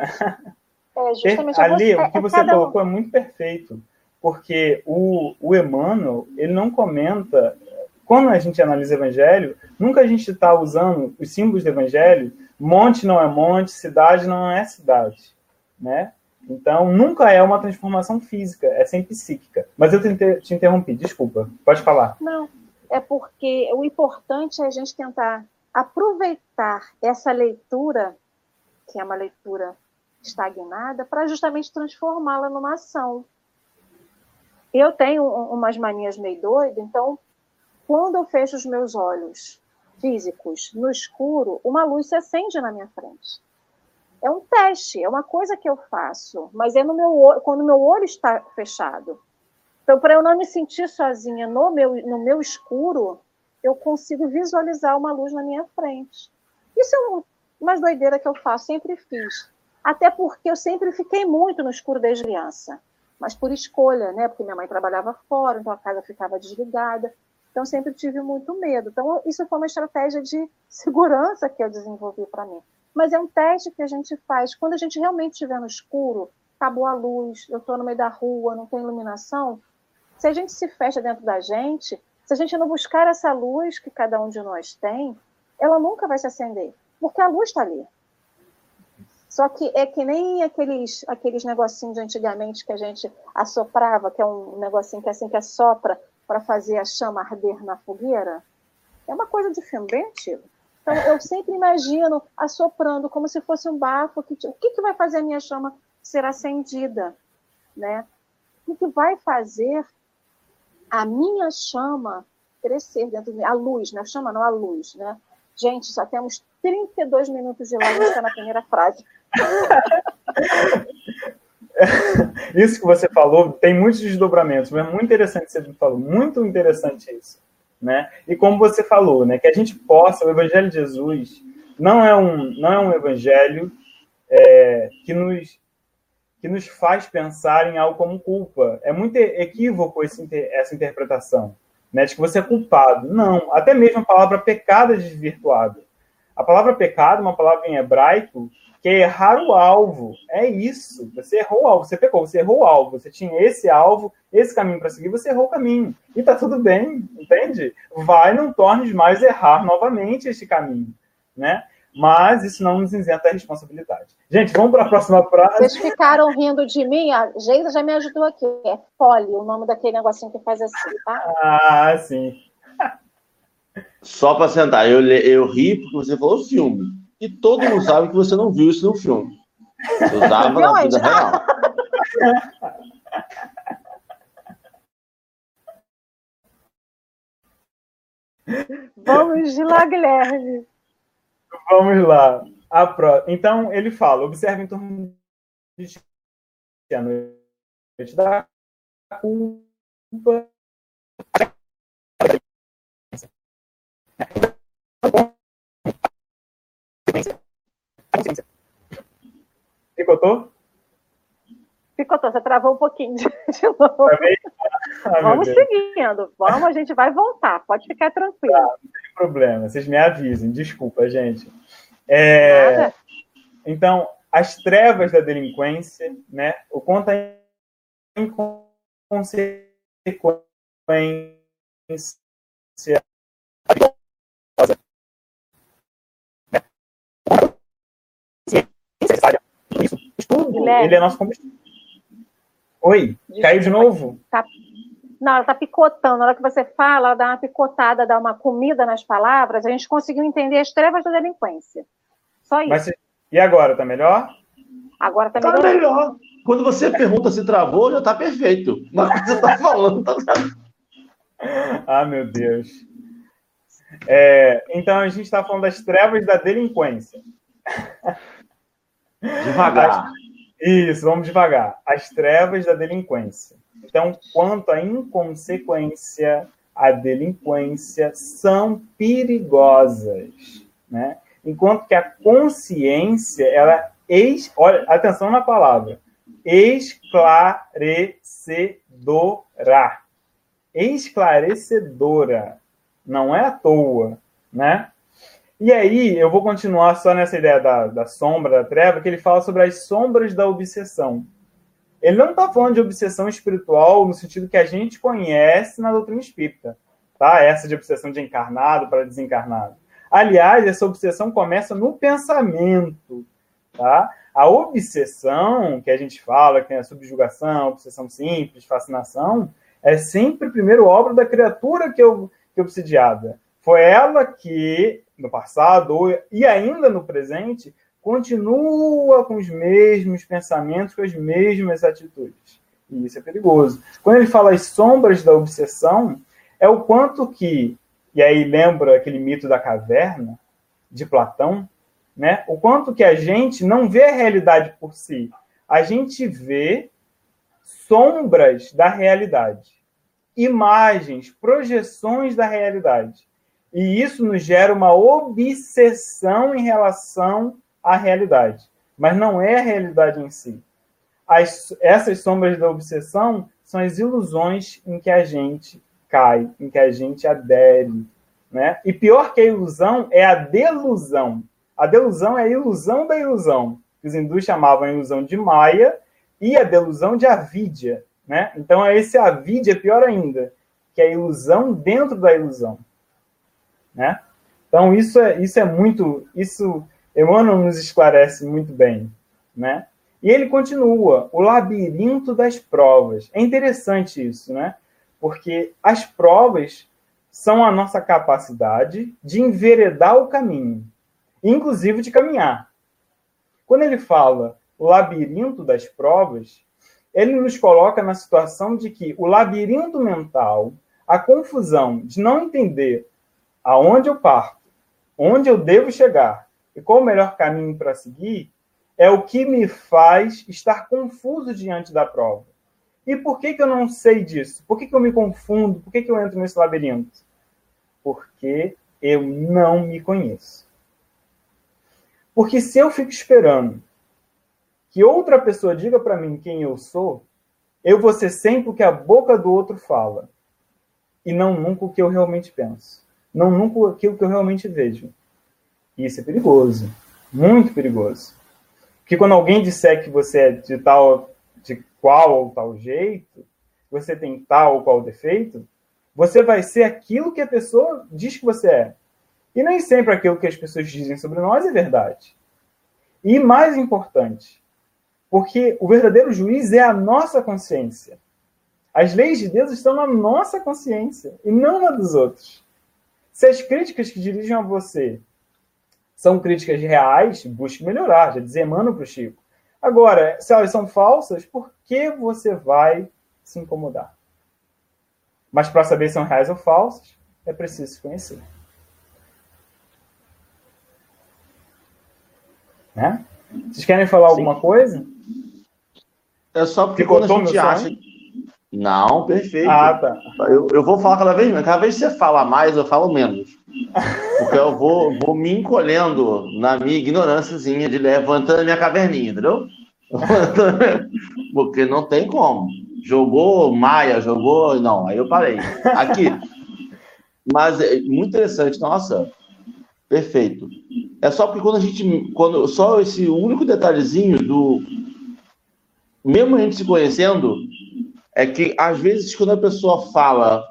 É, justamente Ali, o que é, você colocou um... é muito perfeito. Porque o, o Emmanuel, ele não comenta. Quando a gente analisa o Evangelho, nunca a gente está usando os símbolos do Evangelho. Monte não é monte, cidade não é cidade. Né? Então, nunca é uma transformação física, é sempre psíquica. Mas eu te, te interrompi, desculpa. Pode falar. Não, é porque o importante é a gente tentar aproveitar essa leitura, que é uma leitura estagnada, para justamente transformá-la numa ação. Eu tenho umas manias meio doidas, então, quando eu fecho os meus olhos físicos no escuro, uma luz se acende na minha frente. É um teste, é uma coisa que eu faço, mas é no meu quando meu olho está fechado. Então, para eu não me sentir sozinha no meu, no meu escuro, eu consigo visualizar uma luz na minha frente. Isso é um, uma doideira que eu faço, sempre fiz. Até porque eu sempre fiquei muito no escuro desde criança. Mas por escolha, né? Porque minha mãe trabalhava fora, então a casa ficava desligada. Então sempre tive muito medo. Então isso foi uma estratégia de [laughs] segurança que eu desenvolvi para mim. Mas é um teste que a gente faz. Quando a gente realmente estiver no escuro, acabou a luz, eu estou no meio da rua, não tem iluminação. Se a gente se fecha dentro da gente, se a gente não buscar essa luz que cada um de nós tem, ela nunca vai se acender, porque a luz está ali. Só que é que nem aqueles, aqueles negocinhos de antigamente que a gente assoprava, que é um negocinho que é assim que assopra para fazer a chama arder na fogueira. É uma coisa de filme bem antigo. Então, eu sempre imagino assoprando como se fosse um bafo. Que, o que, que vai fazer a minha chama ser acendida? Né? O que vai fazer a minha chama crescer dentro de mim, a luz, né? Chama não a luz, né? Gente, só temos 32 minutos de live na primeira frase. [laughs] isso que você falou tem muitos desdobramentos, mas é muito interessante você falou, muito interessante isso, né? E como você falou, né, que a gente possa, o Evangelho de Jesus não é um não é um evangelho é, que nos que nos faz pensar em algo como culpa. É muito equívoco esse, essa interpretação, né, de que você é culpado. Não, até mesmo a palavra pecado é desvirtuada. A palavra pecado uma palavra em hebraico que é errar o alvo. É isso. Você errou o alvo, você pecou, você errou o alvo. Você tinha esse alvo, esse caminho para seguir, você errou o caminho. E tá tudo bem, entende? Vai, não tornes mais errar novamente este caminho, né? mas isso não nos isenta da responsabilidade. Gente, vamos para a próxima frase. Vocês ficaram rindo de mim? A Geisa já me ajudou aqui. É Poli, o nome daquele negocinho que faz assim, tá? Ah, sim. Só para sentar, eu, eu ri porque você falou filme. E todo mundo sabe que você não viu isso no filme. Você [laughs] usava na vida real. Vamos de lá, Guilherme. Vamos lá. A pro... Então, ele fala: observe em torno de a noite da culpa. Picotou? Picotou, você travou um pouquinho de, [laughs] novo. Ah, Vamos seguindo. Vamos, a gente vai voltar. Pode ficar tranquilo. Tá, não tem problema. Vocês me avisem. Desculpa, gente. É, então, as trevas da delinquência, né? O quanto a inconsequência isso, tudo, ele é nosso combustível. Oi, Desculpa, caiu de novo? Tá, não, ela está picotando. Na hora que você fala, ela dá uma picotada, dá uma comida nas palavras, a gente conseguiu entender as trevas da delinquência. Só isso. Mas, e agora, tá melhor? Agora tá, tá melhor. melhor. Quando você pergunta se travou, já tá perfeito. Mas você tá falando, tá [laughs] Ah, meu Deus. É, então a gente está falando das trevas da delinquência. Devagar. [laughs] Isso, vamos devagar. As trevas da delinquência. Então, quanto à inconsequência, a delinquência são perigosas, né? Enquanto que a consciência, ela ex, olha, atenção na palavra, esclarecedora. Esclarecedora. Não é à toa, né? E aí, eu vou continuar só nessa ideia da, da sombra, da treva, que ele fala sobre as sombras da obsessão. Ele não está falando de obsessão espiritual no sentido que a gente conhece na doutrina espírita, tá? Essa de obsessão de encarnado para desencarnado. Aliás, essa obsessão começa no pensamento, tá? A obsessão que a gente fala, que é a subjugação, obsessão simples, fascinação, é sempre primeiro obra da criatura que, eu, que é obsidiada. Foi ela que, no passado e ainda no presente, continua com os mesmos pensamentos, com as mesmas atitudes. E isso é perigoso. Quando ele fala as sombras da obsessão, é o quanto que, e aí lembra aquele mito da caverna, de Platão, né? o quanto que a gente não vê a realidade por si, a gente vê sombras da realidade, imagens, projeções da realidade. E isso nos gera uma obsessão em relação à realidade. Mas não é a realidade em si. As, essas sombras da obsessão são as ilusões em que a gente cai, em que a gente adere. Né? E pior que a ilusão é a delusão. A delusão é a ilusão da ilusão, os hindus chamavam a ilusão de Maya e a delusão de avidya. Né? Então, esse avidya é pior ainda, que é a ilusão dentro da ilusão. Né? Então, isso é, isso é muito. Isso Emmanuel nos esclarece muito bem. Né? E ele continua, o labirinto das provas. É interessante isso, né? Porque as provas são a nossa capacidade de enveredar o caminho, inclusive de caminhar. Quando ele fala o labirinto das provas, ele nos coloca na situação de que o labirinto mental, a confusão de não entender aonde eu parto, onde eu devo chegar e qual o melhor caminho para seguir, é o que me faz estar confuso diante da prova. E por que, que eu não sei disso? Por que, que eu me confundo? Por que, que eu entro nesse labirinto? Porque eu não me conheço. Porque se eu fico esperando que outra pessoa diga para mim quem eu sou, eu vou ser sempre o que a boca do outro fala e não nunca o que eu realmente penso não nunca aquilo que eu realmente vejo. E isso é perigoso, muito perigoso. Porque quando alguém disser que você é de tal, de qual ou tal jeito, você tem tal ou qual defeito, você vai ser aquilo que a pessoa diz que você é. E nem sempre aquilo que as pessoas dizem sobre nós é verdade. E mais importante, porque o verdadeiro juiz é a nossa consciência. As leis de Deus estão na nossa consciência e não na dos outros. Se as críticas que dirigem a você são críticas reais, busque melhorar, já dizia mano para o Chico. Agora, se elas são falsas, por que você vai se incomodar? Mas para saber se são reais ou falsas, é preciso se conhecer. Né? Vocês querem falar Sim. alguma coisa? É só porque quando a gente acha. Não, perfeito. Ah, tá. Eu, eu vou falar cada vez menos. Cada vez que você fala mais, eu falo menos. Porque eu vou, vou me encolhendo na minha ignorânciazinha de levantando a minha caverninha, entendeu? Porque não tem como. Jogou Maia, jogou. Não, aí eu parei. Aqui. Mas é muito interessante, nossa. Perfeito. É só porque quando a gente. Quando, só esse único detalhezinho do. Mesmo a gente se conhecendo, é que às vezes quando a pessoa fala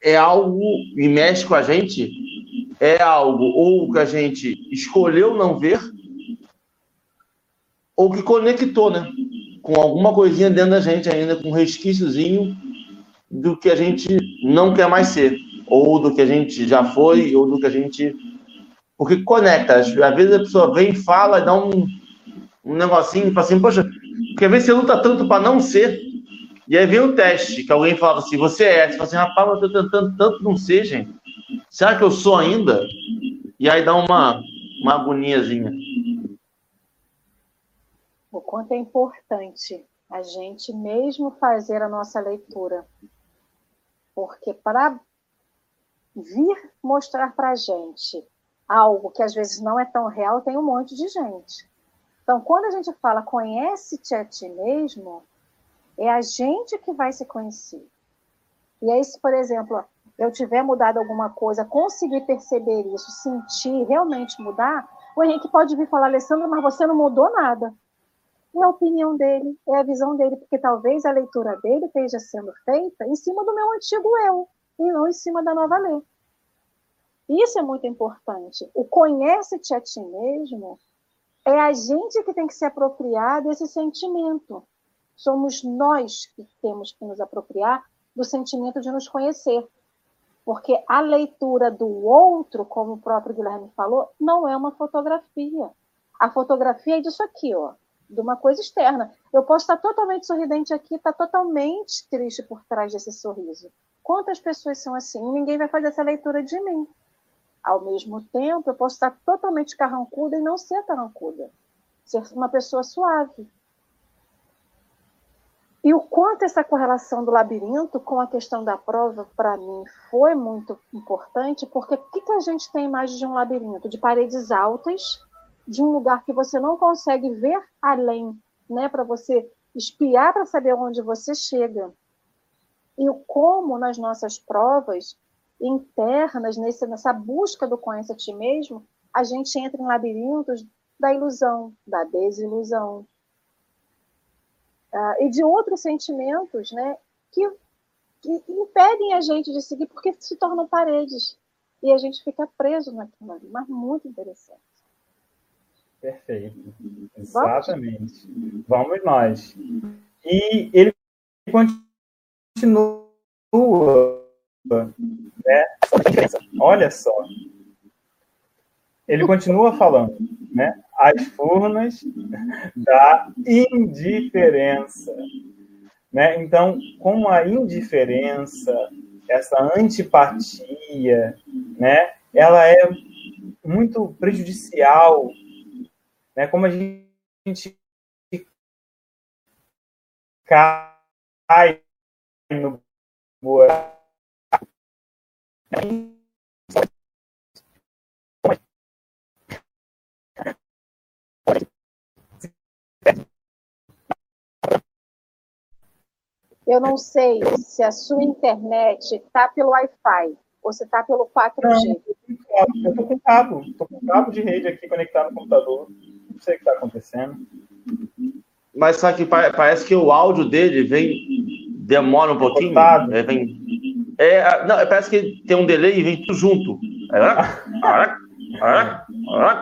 é algo e mexe com a gente, é algo ou que a gente escolheu não ver, ou que conectou, né? Com alguma coisinha dentro da gente ainda, com um resquíciozinho do que a gente não quer mais ser, ou do que a gente já foi, ou do que a gente. Porque conecta. Às vezes a pessoa vem fala, dá um, um negocinho, fala assim, poxa, porque às vezes você luta tanto para não ser, e aí vem o teste, que alguém fala assim, você é, você fala assim, rapaz, eu tô tentando tanto não ser, gente. Será que eu sou ainda? E aí dá uma, uma agoniazinha. O quanto é importante a gente mesmo fazer a nossa leitura. Porque para vir mostrar para a gente algo que às vezes não é tão real, tem um monte de gente. Então, quando a gente fala conhece-te a ti mesmo, é a gente que vai se conhecer. E aí, se, por exemplo, eu tiver mudado alguma coisa, conseguir perceber isso, sentir, realmente mudar, o Henrique pode vir falar, Alessandra, mas você não mudou nada. É a opinião dele, é a visão dele, porque talvez a leitura dele esteja sendo feita em cima do meu antigo eu, e não em cima da nova lei. Isso é muito importante. O conhece-te a ti mesmo é a gente que tem que se apropriar desse sentimento. Somos nós que temos que nos apropriar do sentimento de nos conhecer. Porque a leitura do outro, como o próprio Guilherme falou, não é uma fotografia. A fotografia é disso aqui, ó, de uma coisa externa. Eu posso estar totalmente sorridente aqui, estar totalmente triste por trás desse sorriso. Quantas pessoas são assim? Ninguém vai fazer essa leitura de mim. Ao mesmo tempo, eu posso estar totalmente carrancuda e não ser carrancuda. Ser uma pessoa suave. E o quanto essa correlação do labirinto com a questão da prova, para mim, foi muito importante, porque o que, que a gente tem imagem de um labirinto? De paredes altas, de um lugar que você não consegue ver além, né, para você espiar para saber onde você chega. E o como nas nossas provas internas, nesse, nessa busca do conhece a mesmo, a gente entra em labirintos da ilusão, da desilusão, uh, e de outros sentimentos né, que, que, impedem a gente de seguir porque se tornam paredes e a gente fica preso naquilo ali, mas muito interessante. Perfeito. Exatamente. Vamos nós. E ele continua, né? Olha só. Ele continua falando, né? As furnas da indiferença. Né? Então, com a indiferença, essa antipatia, né? ela é muito prejudicial, né? como a gente cai no buraco eu não sei se a sua internet está pelo Wi-Fi ou se está pelo 4G. Não, eu estou com cabo, estou com cabo de rede aqui conectado no computador. Não sei o que está acontecendo. Mas sabe que parece que o áudio dele vem demora um pouquinho. É, vem, é, não, parece que tem um delay e vem tudo junto.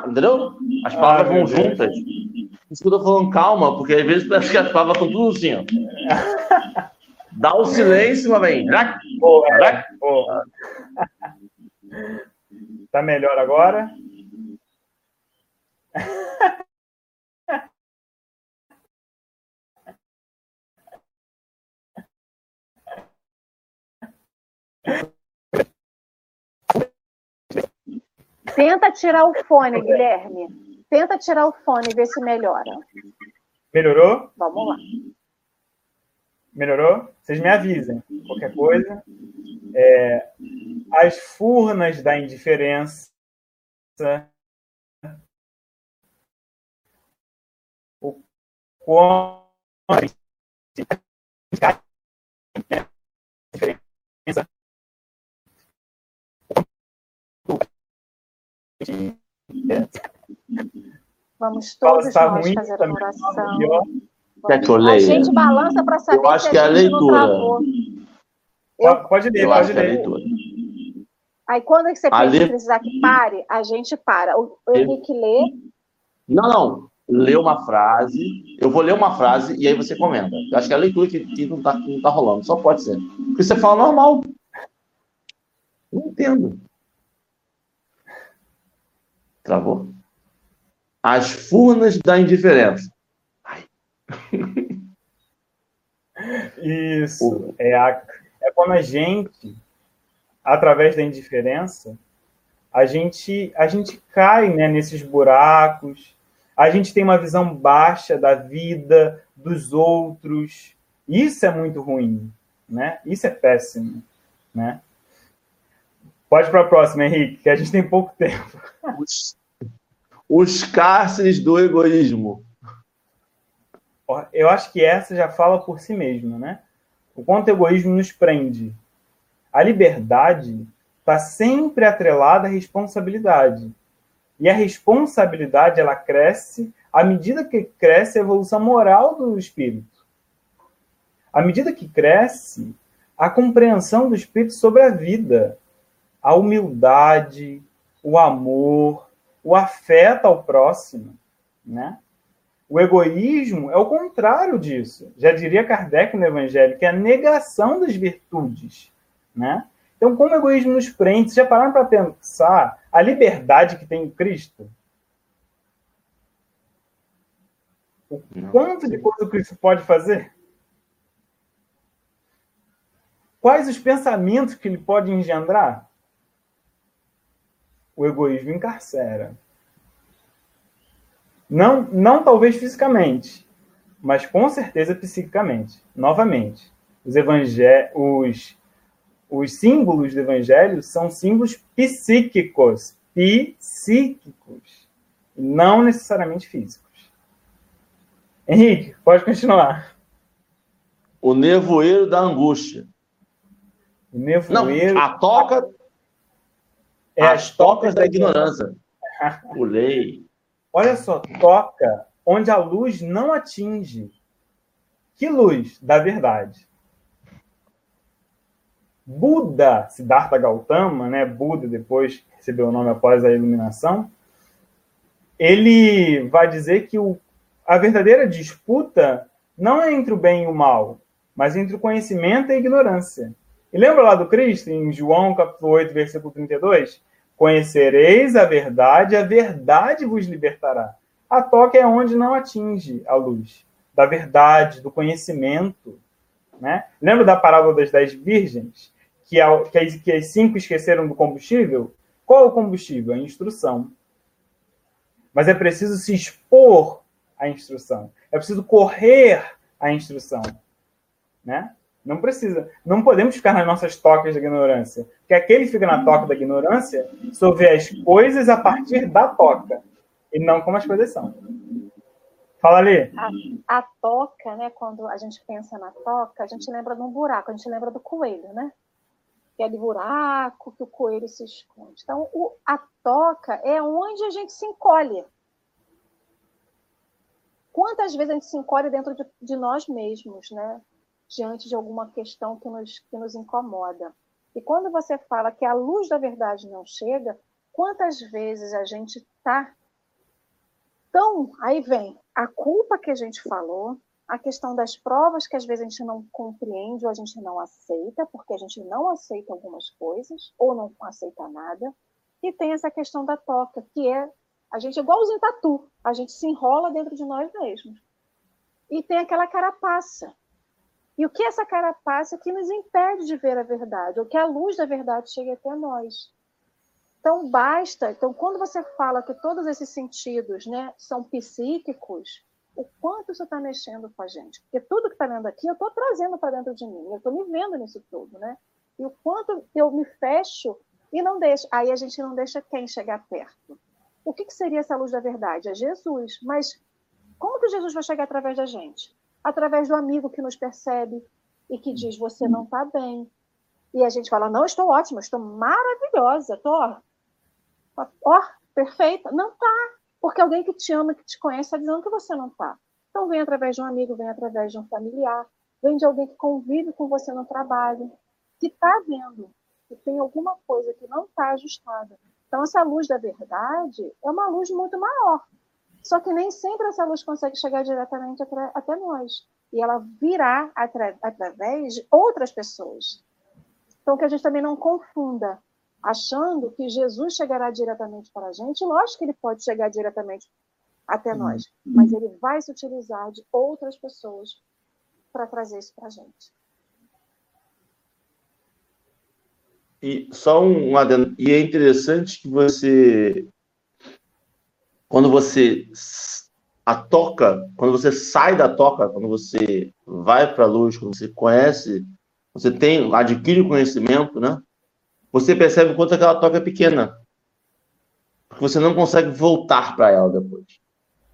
Entendeu? As palavras ah, vão juntas. Isso tô falando calma, porque às vezes parece que as palavras estão tudo assim, ó. Dá o um silêncio, mas vem. Tá melhor agora? Tenta tirar o fone, Guilherme. Tenta tirar o fone e ver se melhora. Melhorou? Vamos lá. Melhorou? Vocês me avisem. Qualquer coisa. É, as furnas da indiferença. O quão diferença Vamos todos nós ruim, fazer a oração. Quer que eu leia? A gente balança para saber eu acho que é a leitura. Eu... Pode ler, eu pode é ler. Aí quando é que você le... precisar que pare, a gente para. O Henrique lê. Não, não. Lê uma frase, eu vou ler uma frase e aí você comenta. Eu acho que é a leitura que, que não, está não tá rolando, só pode ser. Porque você fala normal. Não entendo. Travou? As furnas da indiferença. Ai. [laughs] Isso. É, a, é quando a gente, através da indiferença, a gente, a gente cai né, nesses buracos, a gente tem uma visão baixa da vida, dos outros. Isso é muito ruim, né? Isso é péssimo, né? Pode para a próxima, Henrique, que a gente tem pouco tempo. Os, cárceres do egoísmo. Eu acho que essa já fala por si mesma, né? O quanto o egoísmo nos prende. A liberdade está sempre atrelada à responsabilidade. E a responsabilidade ela cresce à medida que cresce a evolução moral do espírito. À medida que cresce a compreensão do espírito sobre a vida, a humildade, o amor, o afeto ao próximo, né? O egoísmo é o contrário disso. Já diria Kardec no Evangelho, que é a negação das virtudes, né? Então, como o egoísmo nos prende, vocês já pararam para pensar a liberdade que tem o Cristo? O quanto de coisa o Cristo pode fazer? Quais os pensamentos que ele pode engendrar? O egoísmo encarcera. Não, não talvez fisicamente, mas com certeza psiquicamente. Novamente, os, os os símbolos do evangelho são símbolos psíquicos, psíquicos, não necessariamente físicos. Henrique, pode continuar. O nevoeiro da angústia. O nevoeiro. Não, a toca. É as tocas da ignorância. Pulei. Olha só, toca onde a luz não atinge. Que luz? Da verdade. Buda, Siddhartha Gautama, né, Buda depois recebeu o nome após a iluminação, ele vai dizer que o, a verdadeira disputa não é entre o bem e o mal, mas entre o conhecimento e a ignorância. E lembra lá do Cristo, em João capítulo 8, versículo 32? Conhecereis a verdade, a verdade vos libertará. A toca é onde não atinge a luz da verdade, do conhecimento. Né? Lembra da parábola das dez virgens? que, que, as, que as cinco esqueceram do combustível, qual o combustível? A instrução. Mas é preciso se expor à instrução. É preciso correr à instrução. Né? Não precisa. Não podemos ficar nas nossas tocas de ignorância. Porque aquele que fica na toca da ignorância só vê as coisas a partir da toca. E não como as coisas são. Fala ali. A, a toca, né? Quando a gente pensa na toca, a gente lembra de um buraco, a gente lembra do coelho, né? aquele buraco que o coelho se esconde. Então, o, a toca é onde a gente se encolhe. Quantas vezes a gente se encolhe dentro de, de nós mesmos, né? Diante de alguma questão que nos, que nos incomoda. E quando você fala que a luz da verdade não chega, quantas vezes a gente está tão. Aí vem a culpa que a gente falou, a questão das provas, que às vezes a gente não compreende ou a gente não aceita, porque a gente não aceita algumas coisas, ou não aceita nada. E tem essa questão da toca, que é a gente igualzinho tatu, a gente se enrola dentro de nós mesmos. E tem aquela carapaça. E o que é essa carapaça que nos impede de ver a verdade, ou que a luz da verdade chegue até nós. Então basta, então quando você fala que todos esses sentidos, né, são psíquicos, o quanto isso está mexendo com a gente. Porque tudo que está vendo aqui, eu estou trazendo para dentro de mim, eu estou me vendo nisso tudo, né? E o quanto eu me fecho e não deixo. Aí a gente não deixa quem chegar perto. O que, que seria essa luz da verdade? É Jesus. Mas como que Jesus vai chegar através da gente? Através do amigo que nos percebe e que diz: Você não está bem. E a gente fala: Não, estou ótima, estou maravilhosa, estou ó, ó, perfeita. Não está porque alguém que te ama, que te conhece, está dizendo que você não está. Então, vem através de um amigo, vem através de um familiar, vem de alguém que convive com você no trabalho, que está vendo que tem alguma coisa que não está ajustada. Então, essa luz da verdade é uma luz muito maior. Só que nem sempre essa luz consegue chegar diretamente até nós. E ela virá atra através de outras pessoas. Então, que a gente também não confunda achando que Jesus chegará diretamente para a gente. Lógico que ele pode chegar diretamente até nós, mas ele vai se utilizar de outras pessoas para trazer isso para a gente. E só um adendo. E é interessante que você, quando você a toca, quando você sai da toca, quando você vai para a luz, quando você conhece, você tem, adquire o conhecimento, né? você percebe o quanto aquela toca é pequena. Porque você não consegue voltar para ela depois.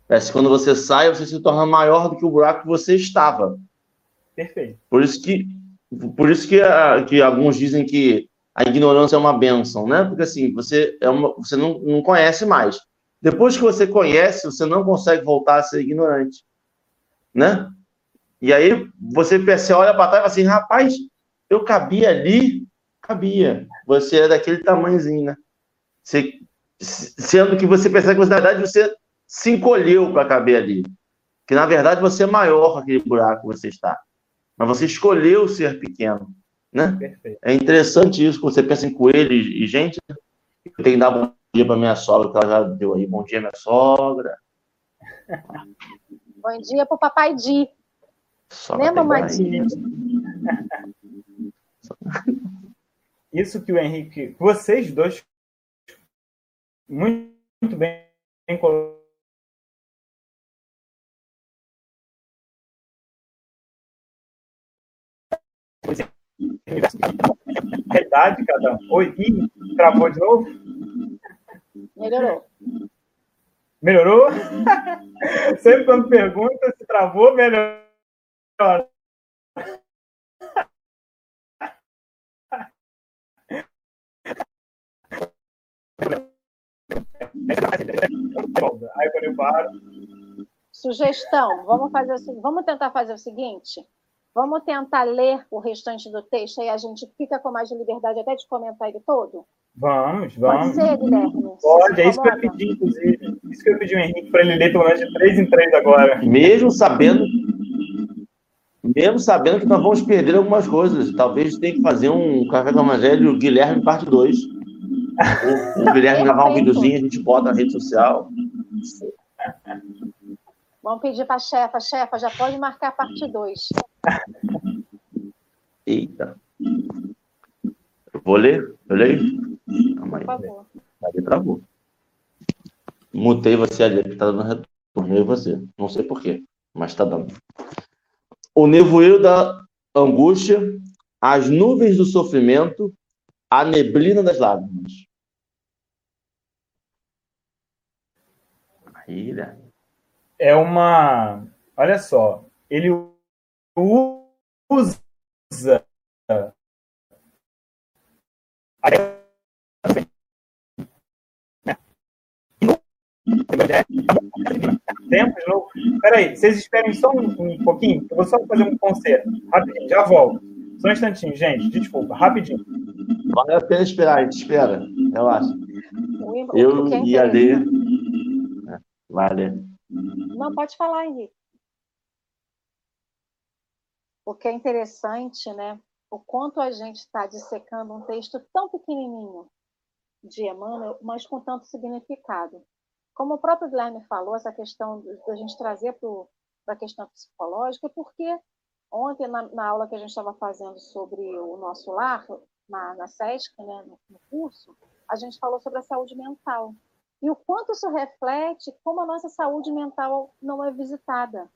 Parece que quando você sai, você se torna maior do que o buraco que você estava. Perfeito. Por isso que, por isso que, a, que alguns dizem que a ignorância é uma benção, né? Porque assim, você, é uma, você não, não conhece mais. Depois que você conhece, você não consegue voltar a ser ignorante, né? E aí você, você olha para trás e fala assim, rapaz, eu cabia ali, cabia. Você é daquele tamanhozinho, né? Você, sendo que você percebe que, na verdade, você se encolheu para caber ali. Que, na verdade, você é maior que aquele buraco que você está. Mas você escolheu ser pequeno. Né? Perfeito. É interessante isso, quando você pensa em coelho e, gente, tenho que dar dia para minha sogra, que ela já deu aí. Bom dia, minha sogra. bom dia para o papai Di. Né, mamãe Di? Isso que o Henrique, vocês dois, muito, muito bem colocaram realidade cada um. Oi, travou de novo? Melhorou. Melhorou? [laughs] Sempre quando pergunta se travou, melhora. Aí quando eu paro. Sugestão, vamos fazer vamos tentar fazer o seguinte. Vamos tentar ler o restante do texto e a gente fica com mais liberdade até de comentar ele todo? Vamos, vamos. Pode ser, Guilherme? Pode, é isso que eu pedi, inclusive. Isso que eu pedi ao Henrique para ele ler pelo menos de três em três agora. Mesmo sabendo. Mesmo sabendo que nós vamos perder algumas coisas. Talvez tenha que fazer um Café com Evangelho Guilherme parte 2. O, o Guilherme gravar um videozinho, a gente bota na rede social. Vamos pedir para a chefa, chefa, já pode marcar a parte 2. Eita. Eu vou ler? Eu leio? Por favor. Aí travou. Mutei você ali, que tá dando retorno. Eu e você. Não sei porquê, mas tá dando. O nevoeiro da angústia, as nuvens do sofrimento, a neblina das lágrimas. Aí, né? É uma. Olha só. Ele usa Tempo de novo. Peraí, vocês esperem só um, um pouquinho, eu vou só fazer um concerto. Rapidinho, já volto. Só um instantinho, gente, desculpa, rapidinho. Vale a pena esperar, a gente espera, relaxa. Eu ia ler. Vale. Não, pode falar, Henrique. O que é interessante, né? O quanto a gente está dissecando um texto tão pequenininho de Emmanuel, mas com tanto significado. Como o próprio Guilherme falou, essa questão da gente trazer para a questão psicológica, porque ontem, na, na, aula que a gente estava fazendo sobre o nosso lar, na, na SESC, né, no, no curso, a gente falou sobre a saúde mental. E o quanto isso reflete como a nossa saúde mental não é visitada.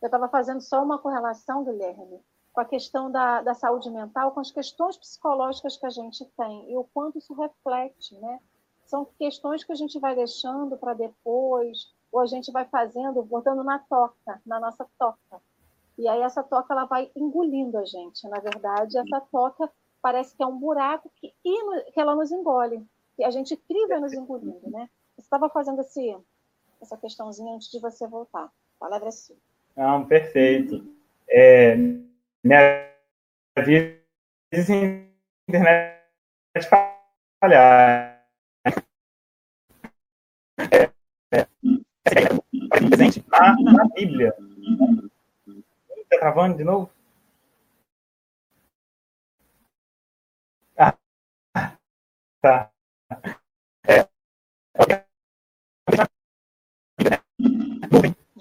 Eu estava fazendo só uma correlação, Guilherme, com a questão da, da saúde mental, com as questões psicológicas que a gente tem e o quanto isso reflete, né? São questões que a gente vai deixando para depois, ou a gente vai fazendo, botando na toca, na nossa toca. E aí essa toca ela vai engolindo a gente. Na verdade, essa toca parece que é um buraco que, que ela nos engole, que a gente cria nos engolindo, né? Você estava fazendo esse, essa questãozinha antes de você voltar. Palavra é sua. Não, perfeito. É, minha vida internet falhar. É, é, presente na, na Bíblia. Está travando de novo? Ah, tá. É.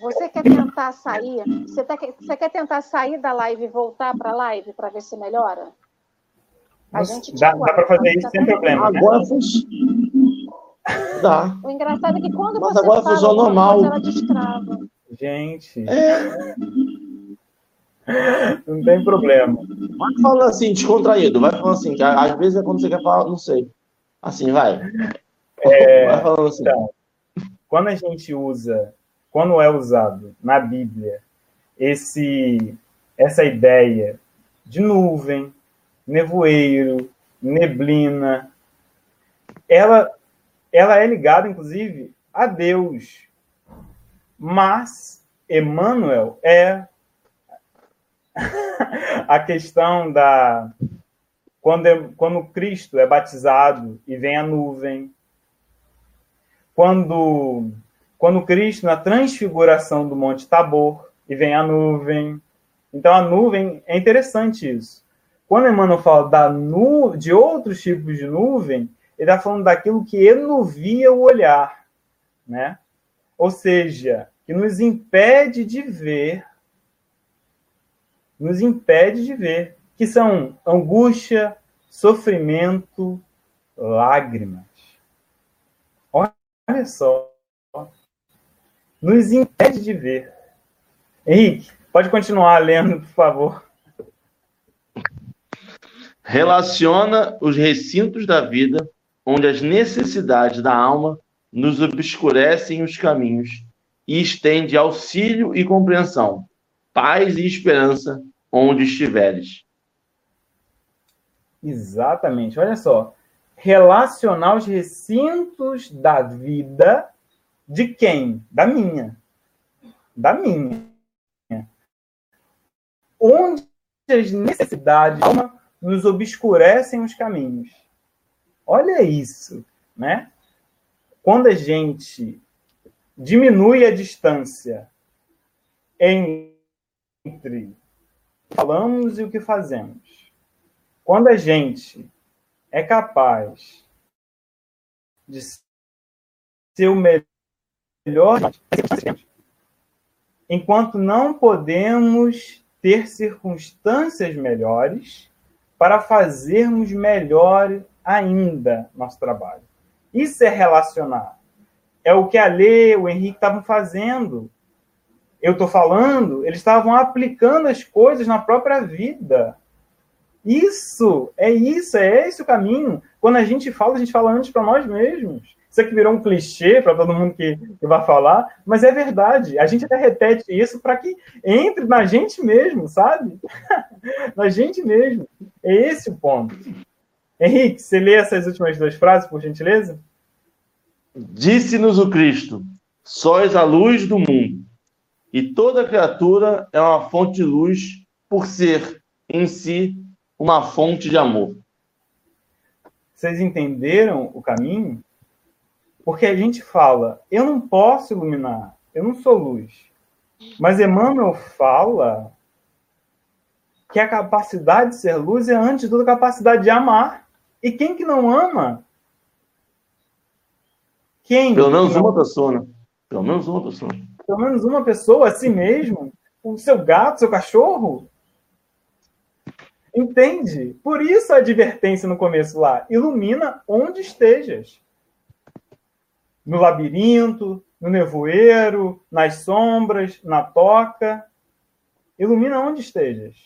Você quer tentar sair? Você, tá, você quer tentar sair da live e voltar para a live para ver se melhora? A gente dá, dá para fazer isso sem problema. Né? Agora né? Dá. O engraçado é que quando Mas você agora fala funciona normal. ela destrava. Gente. É. Não tem problema. Vai falando assim, descontraído. Vai falando assim, que às vezes é quando você quer falar, não sei. Assim, vai. É, vai falando assim. Então, quando a gente usa quando é usado na Bíblia esse essa ideia de nuvem, nevoeiro, neblina. Ela, ela é ligada, inclusive, a Deus. Mas Emmanuel é [laughs] a questão da quando, é, quando Cristo é batizado e vem a nuvem, quando quando Cristo na transfiguração do Monte Tabor e vem a nuvem, então a nuvem é interessante isso. Quando Emmanuel fala da nu, de outros tipos de nuvem, ele está falando daquilo que enuvia o olhar, né? Ou seja, que nos impede de ver, nos impede de ver, que são angústia, sofrimento, lágrimas. Olha só. Nos impede de ver. Henrique, pode continuar lendo, por favor. Relaciona os recintos da vida, onde as necessidades da alma nos obscurecem os caminhos, e estende auxílio e compreensão, paz e esperança onde estiveres. Exatamente. Olha só. Relacionar os recintos da vida de quem? Da minha. Da minha. Onde as necessidades da alma nos obscurecem os caminhos. Olha isso, né? Quando a gente diminui a distância entre falamos e o que fazemos. Quando a gente é capaz de ser o melhor, enquanto não podemos ter circunstâncias melhores para fazermos melhor ainda nosso trabalho. Isso é relacionar. É o que a Lê, o Henrique estavam fazendo. Eu estou falando, eles estavam aplicando as coisas na própria vida. Isso, é isso, é esse o caminho. Quando a gente fala, a gente fala antes para nós mesmos. Isso aqui virou um clichê para todo mundo que, que vai falar, mas é verdade. A gente até repete isso para que entre na gente mesmo, sabe? [laughs] na gente mesmo. É esse o ponto. Henrique, você lê essas últimas duas frases, por gentileza? Disse-nos o Cristo: Sois a luz do mundo, e toda criatura é uma fonte de luz por ser em si uma fonte de amor. Vocês entenderam o caminho? Porque a gente fala, eu não posso iluminar, eu não sou luz. Mas Emmanuel fala que a capacidade de ser luz é, antes de tudo, a capacidade de amar. E quem que não ama quem? Pelo menos uma pessoa, né? Pelo menos uma pessoa. Pelo menos uma pessoa, a si mesmo? O seu gato, seu cachorro? Entende? Por isso a advertência no começo lá. Ilumina onde estejas. No labirinto, no nevoeiro, nas sombras, na toca. Ilumina onde estejas.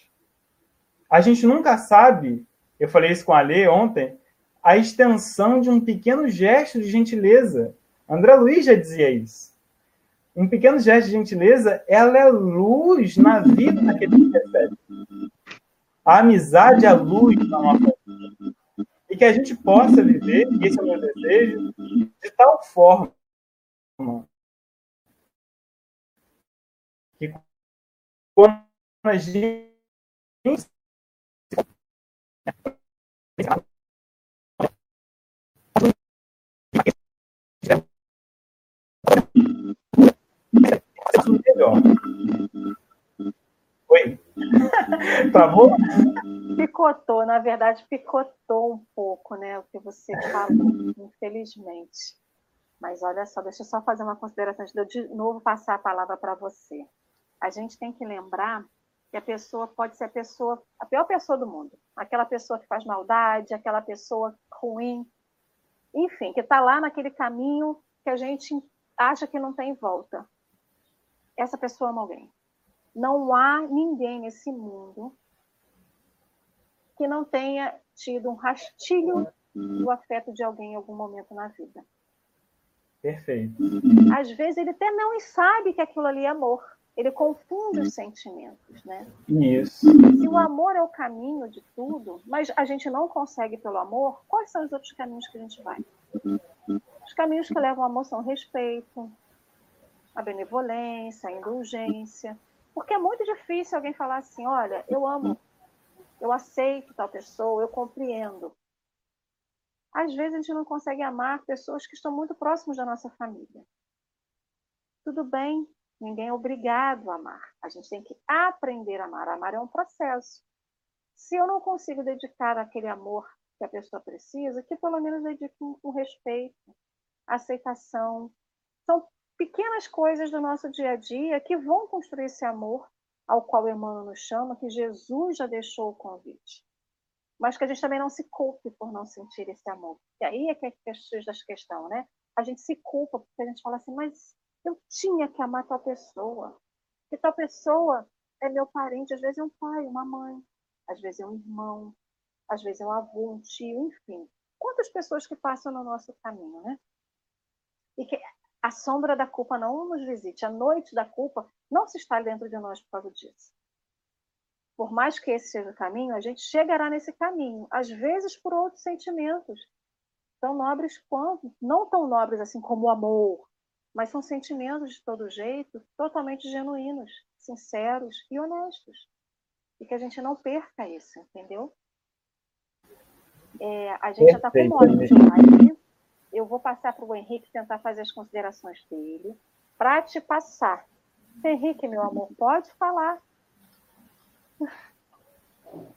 A gente nunca sabe, eu falei isso com a Lê ontem, a extensão de um pequeno gesto de gentileza. André Luiz já dizia isso. Um pequeno gesto de gentileza, ela é luz na vida daquele que recebe. A amizade é a luz na nossa vida. E que a gente possa viver, e esse é o meu desejo, de tal forma que quando a gente Oi? Travou? Picotou, na verdade, picotou um pouco, né? O que você falou, infelizmente. Mas olha só, deixa eu só fazer uma consideração de novo passar a palavra para você. A gente tem que lembrar que a pessoa pode ser a pessoa, a pior pessoa do mundo. Aquela pessoa que faz maldade, aquela pessoa ruim, enfim, que está lá naquele caminho que a gente acha que não tem volta essa pessoa ama alguém. Não há ninguém nesse mundo que não tenha tido um rastilho do afeto de alguém em algum momento na vida. Perfeito. Às vezes ele até não sabe que aquilo ali é amor. Ele confunde os sentimentos, né? Isso. Se o amor é o caminho de tudo, mas a gente não consegue pelo amor, quais são os outros caminhos que a gente vai? Os caminhos que levam ao amor são o respeito, a benevolência, a indulgência. Porque é muito difícil alguém falar assim: olha, eu amo, eu aceito tal pessoa, eu compreendo. Às vezes a gente não consegue amar pessoas que estão muito próximas da nossa família. Tudo bem, ninguém é obrigado a amar. A gente tem que aprender a amar. Amar é um processo. Se eu não consigo dedicar aquele amor que a pessoa precisa, que pelo menos dedique com, respeito, aceitação. São pequenas coisas do nosso dia a dia que vão construir esse amor ao qual Emmanuel nos chama, que Jesus já deixou o convite. Mas que a gente também não se culpe por não sentir esse amor. E aí é que é a questão, né? A gente se culpa porque a gente fala assim, mas eu tinha que amar tal pessoa. Que tal pessoa é meu parente, às vezes é um pai, uma mãe, às vezes é um irmão, às vezes é um avô, um tio, enfim. Quantas pessoas que passam no nosso caminho, né? E que a sombra da culpa não nos visite, a noite da culpa não se está dentro de nós por causa disso. Por mais que esse seja o caminho, a gente chegará nesse caminho, às vezes por outros sentimentos, tão nobres quanto, não tão nobres assim como o amor, mas são sentimentos de todo jeito, totalmente genuínos, sinceros e honestos. E que a gente não perca isso, entendeu? É, a gente já está com hora de live eu vou passar para o Henrique tentar fazer as considerações dele, para te passar. Henrique, meu amor, pode falar.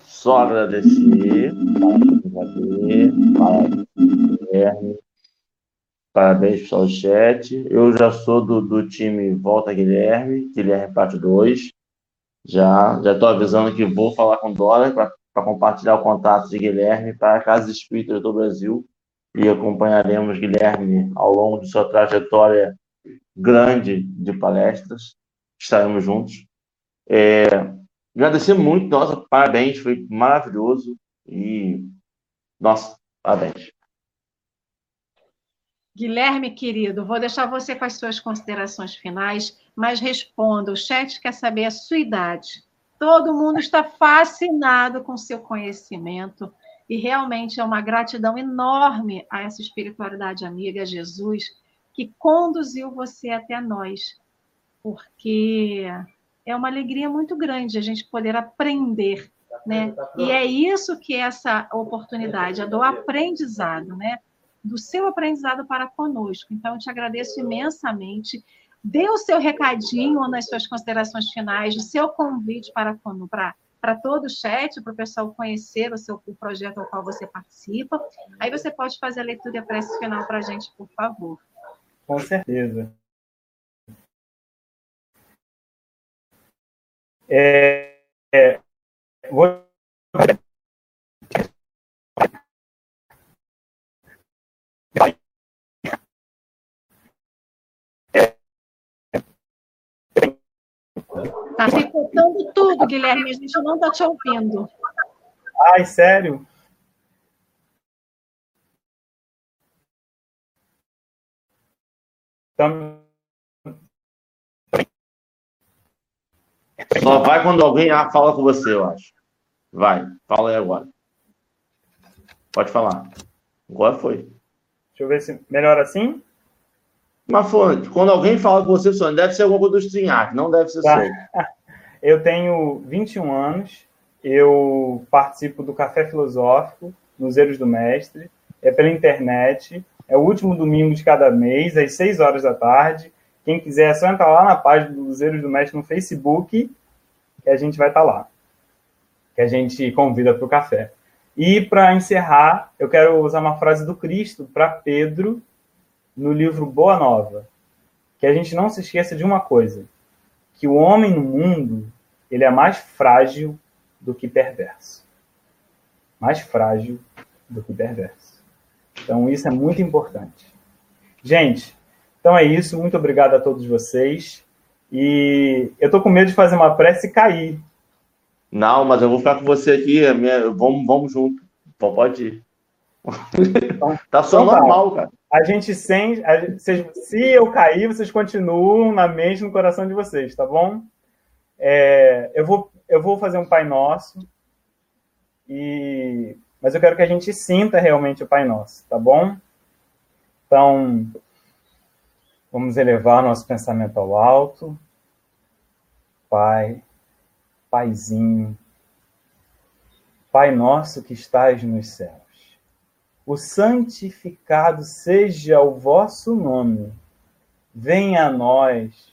Só agradecer, parabéns, parabéns pelo chat. Eu já sou do, do time Volta Guilherme, Guilherme parte 2. Já estou avisando que vou falar com Dora para compartilhar o contato de Guilherme para a Casa Espírita do Brasil e acompanharemos Guilherme ao longo de sua trajetória grande de palestras. Estaremos juntos. É, agradecer muito, nossa, parabéns, foi maravilhoso e, nossa, parabéns. Guilherme, querido, vou deixar você com as suas considerações finais, mas responda. O chat quer saber a sua idade. Todo mundo está fascinado com seu conhecimento. E realmente é uma gratidão enorme a essa espiritualidade amiga, Jesus, que conduziu você até nós, porque é uma alegria muito grande a gente poder aprender, né? E é isso que é essa oportunidade, é do aprendizado, né? Do seu aprendizado para conosco. Então, eu te agradeço imensamente. Dê o seu recadinho nas suas considerações finais, o seu convite para, para para todo o chat, para o pessoal conhecer o seu o projeto ao qual você participa. Aí você pode fazer a leitura e a prece final para a gente, por favor. Com certeza. É, é, vou Tá picotando tudo, Guilherme, a gente não está te ouvindo. Ai, sério? Então... Só vai quando alguém ah, fala com você, eu acho. Vai, fala aí agora. Pode falar. Agora foi. Deixa eu ver se melhor assim. Mas fonte, quando alguém fala com você, Sônia, deve ser alguma coisa do Strinhac, não deve ser tá. [laughs] Eu tenho 21 anos, eu participo do Café Filosófico, nos Erros do Mestre, é pela internet, é o último domingo de cada mês, às 6 horas da tarde. Quem quiser é só entrar lá na página dos Erros do Mestre no Facebook, que a gente vai estar tá lá. Que a gente convida para o café. E para encerrar, eu quero usar uma frase do Cristo para Pedro, no livro Boa Nova, que a gente não se esqueça de uma coisa, que o homem no mundo, ele é mais frágil do que perverso. Mais frágil do que perverso. Então isso é muito importante. Gente, então é isso, muito obrigado a todos vocês. E eu tô com medo de fazer uma prece e cair. Não, mas eu vou ficar com você aqui, minha... vamos, vamos junto. Pode ir. Então, [laughs] tá só então, normal, cara. A gente sem. A, se eu cair, vocês continuam na mente, no coração de vocês, tá bom? É, eu, vou, eu vou fazer um Pai Nosso. E, mas eu quero que a gente sinta realmente o Pai Nosso, tá bom? Então, vamos elevar nosso pensamento ao alto. Pai, Paizinho, Pai nosso que estás nos céus o santificado seja o vosso nome. Venha a nós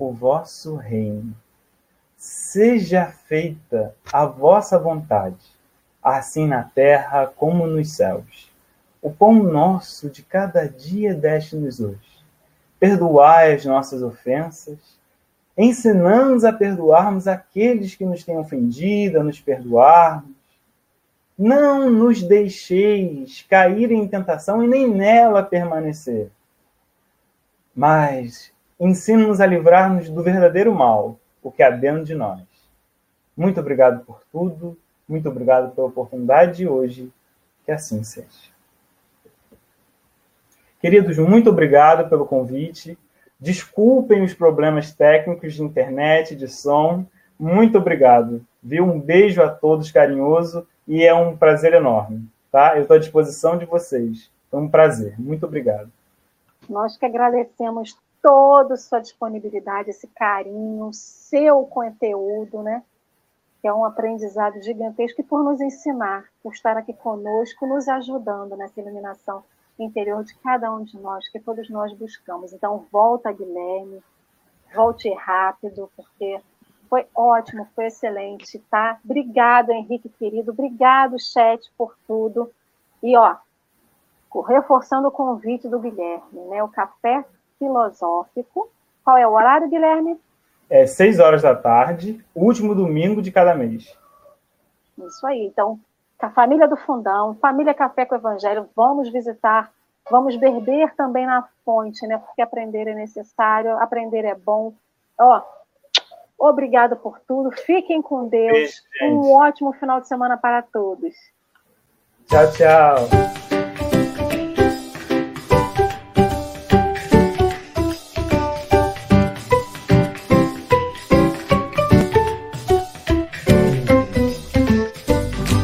o vosso reino. Seja feita a vossa vontade, assim na terra como nos céus. O pão nosso de cada dia deste-nos hoje. Perdoai as nossas ofensas, ensinamos a perdoarmos aqueles que nos têm ofendido, a nos perdoarmos não nos deixeis cair em tentação e nem nela permanecer. Mas ensina-nos a livrar-nos do verdadeiro mal, o que há dentro de nós. Muito obrigado por tudo, muito obrigado pela oportunidade de hoje, que assim seja. Queridos, muito obrigado pelo convite. Desculpem os problemas técnicos de internet, de som. Muito obrigado. Viu? Um beijo a todos carinhoso e é um prazer enorme, tá? Eu estou à disposição de vocês. Foi um prazer. Muito obrigado. Nós que agradecemos toda a sua disponibilidade, esse carinho, seu conteúdo, né? Que é um aprendizado gigantesco e por nos ensinar, por estar aqui conosco, nos ajudando nessa iluminação interior de cada um de nós, que todos nós buscamos. Então, volta, Guilherme, volte rápido, porque foi ótimo, foi excelente, tá? Obrigado, Henrique querido. Obrigado, chat, por tudo. E, ó, reforçando o convite do Guilherme, né? O café filosófico. Qual é o horário, Guilherme? É seis horas da tarde, último domingo de cada mês. Isso aí. Então, a família do Fundão, família Café com Evangelho, vamos visitar, vamos beber também na fonte, né? Porque aprender é necessário, aprender é bom. Ó, Obrigada por tudo. Fiquem com Deus. Beijo, um ótimo final de semana para todos. Tchau, tchau.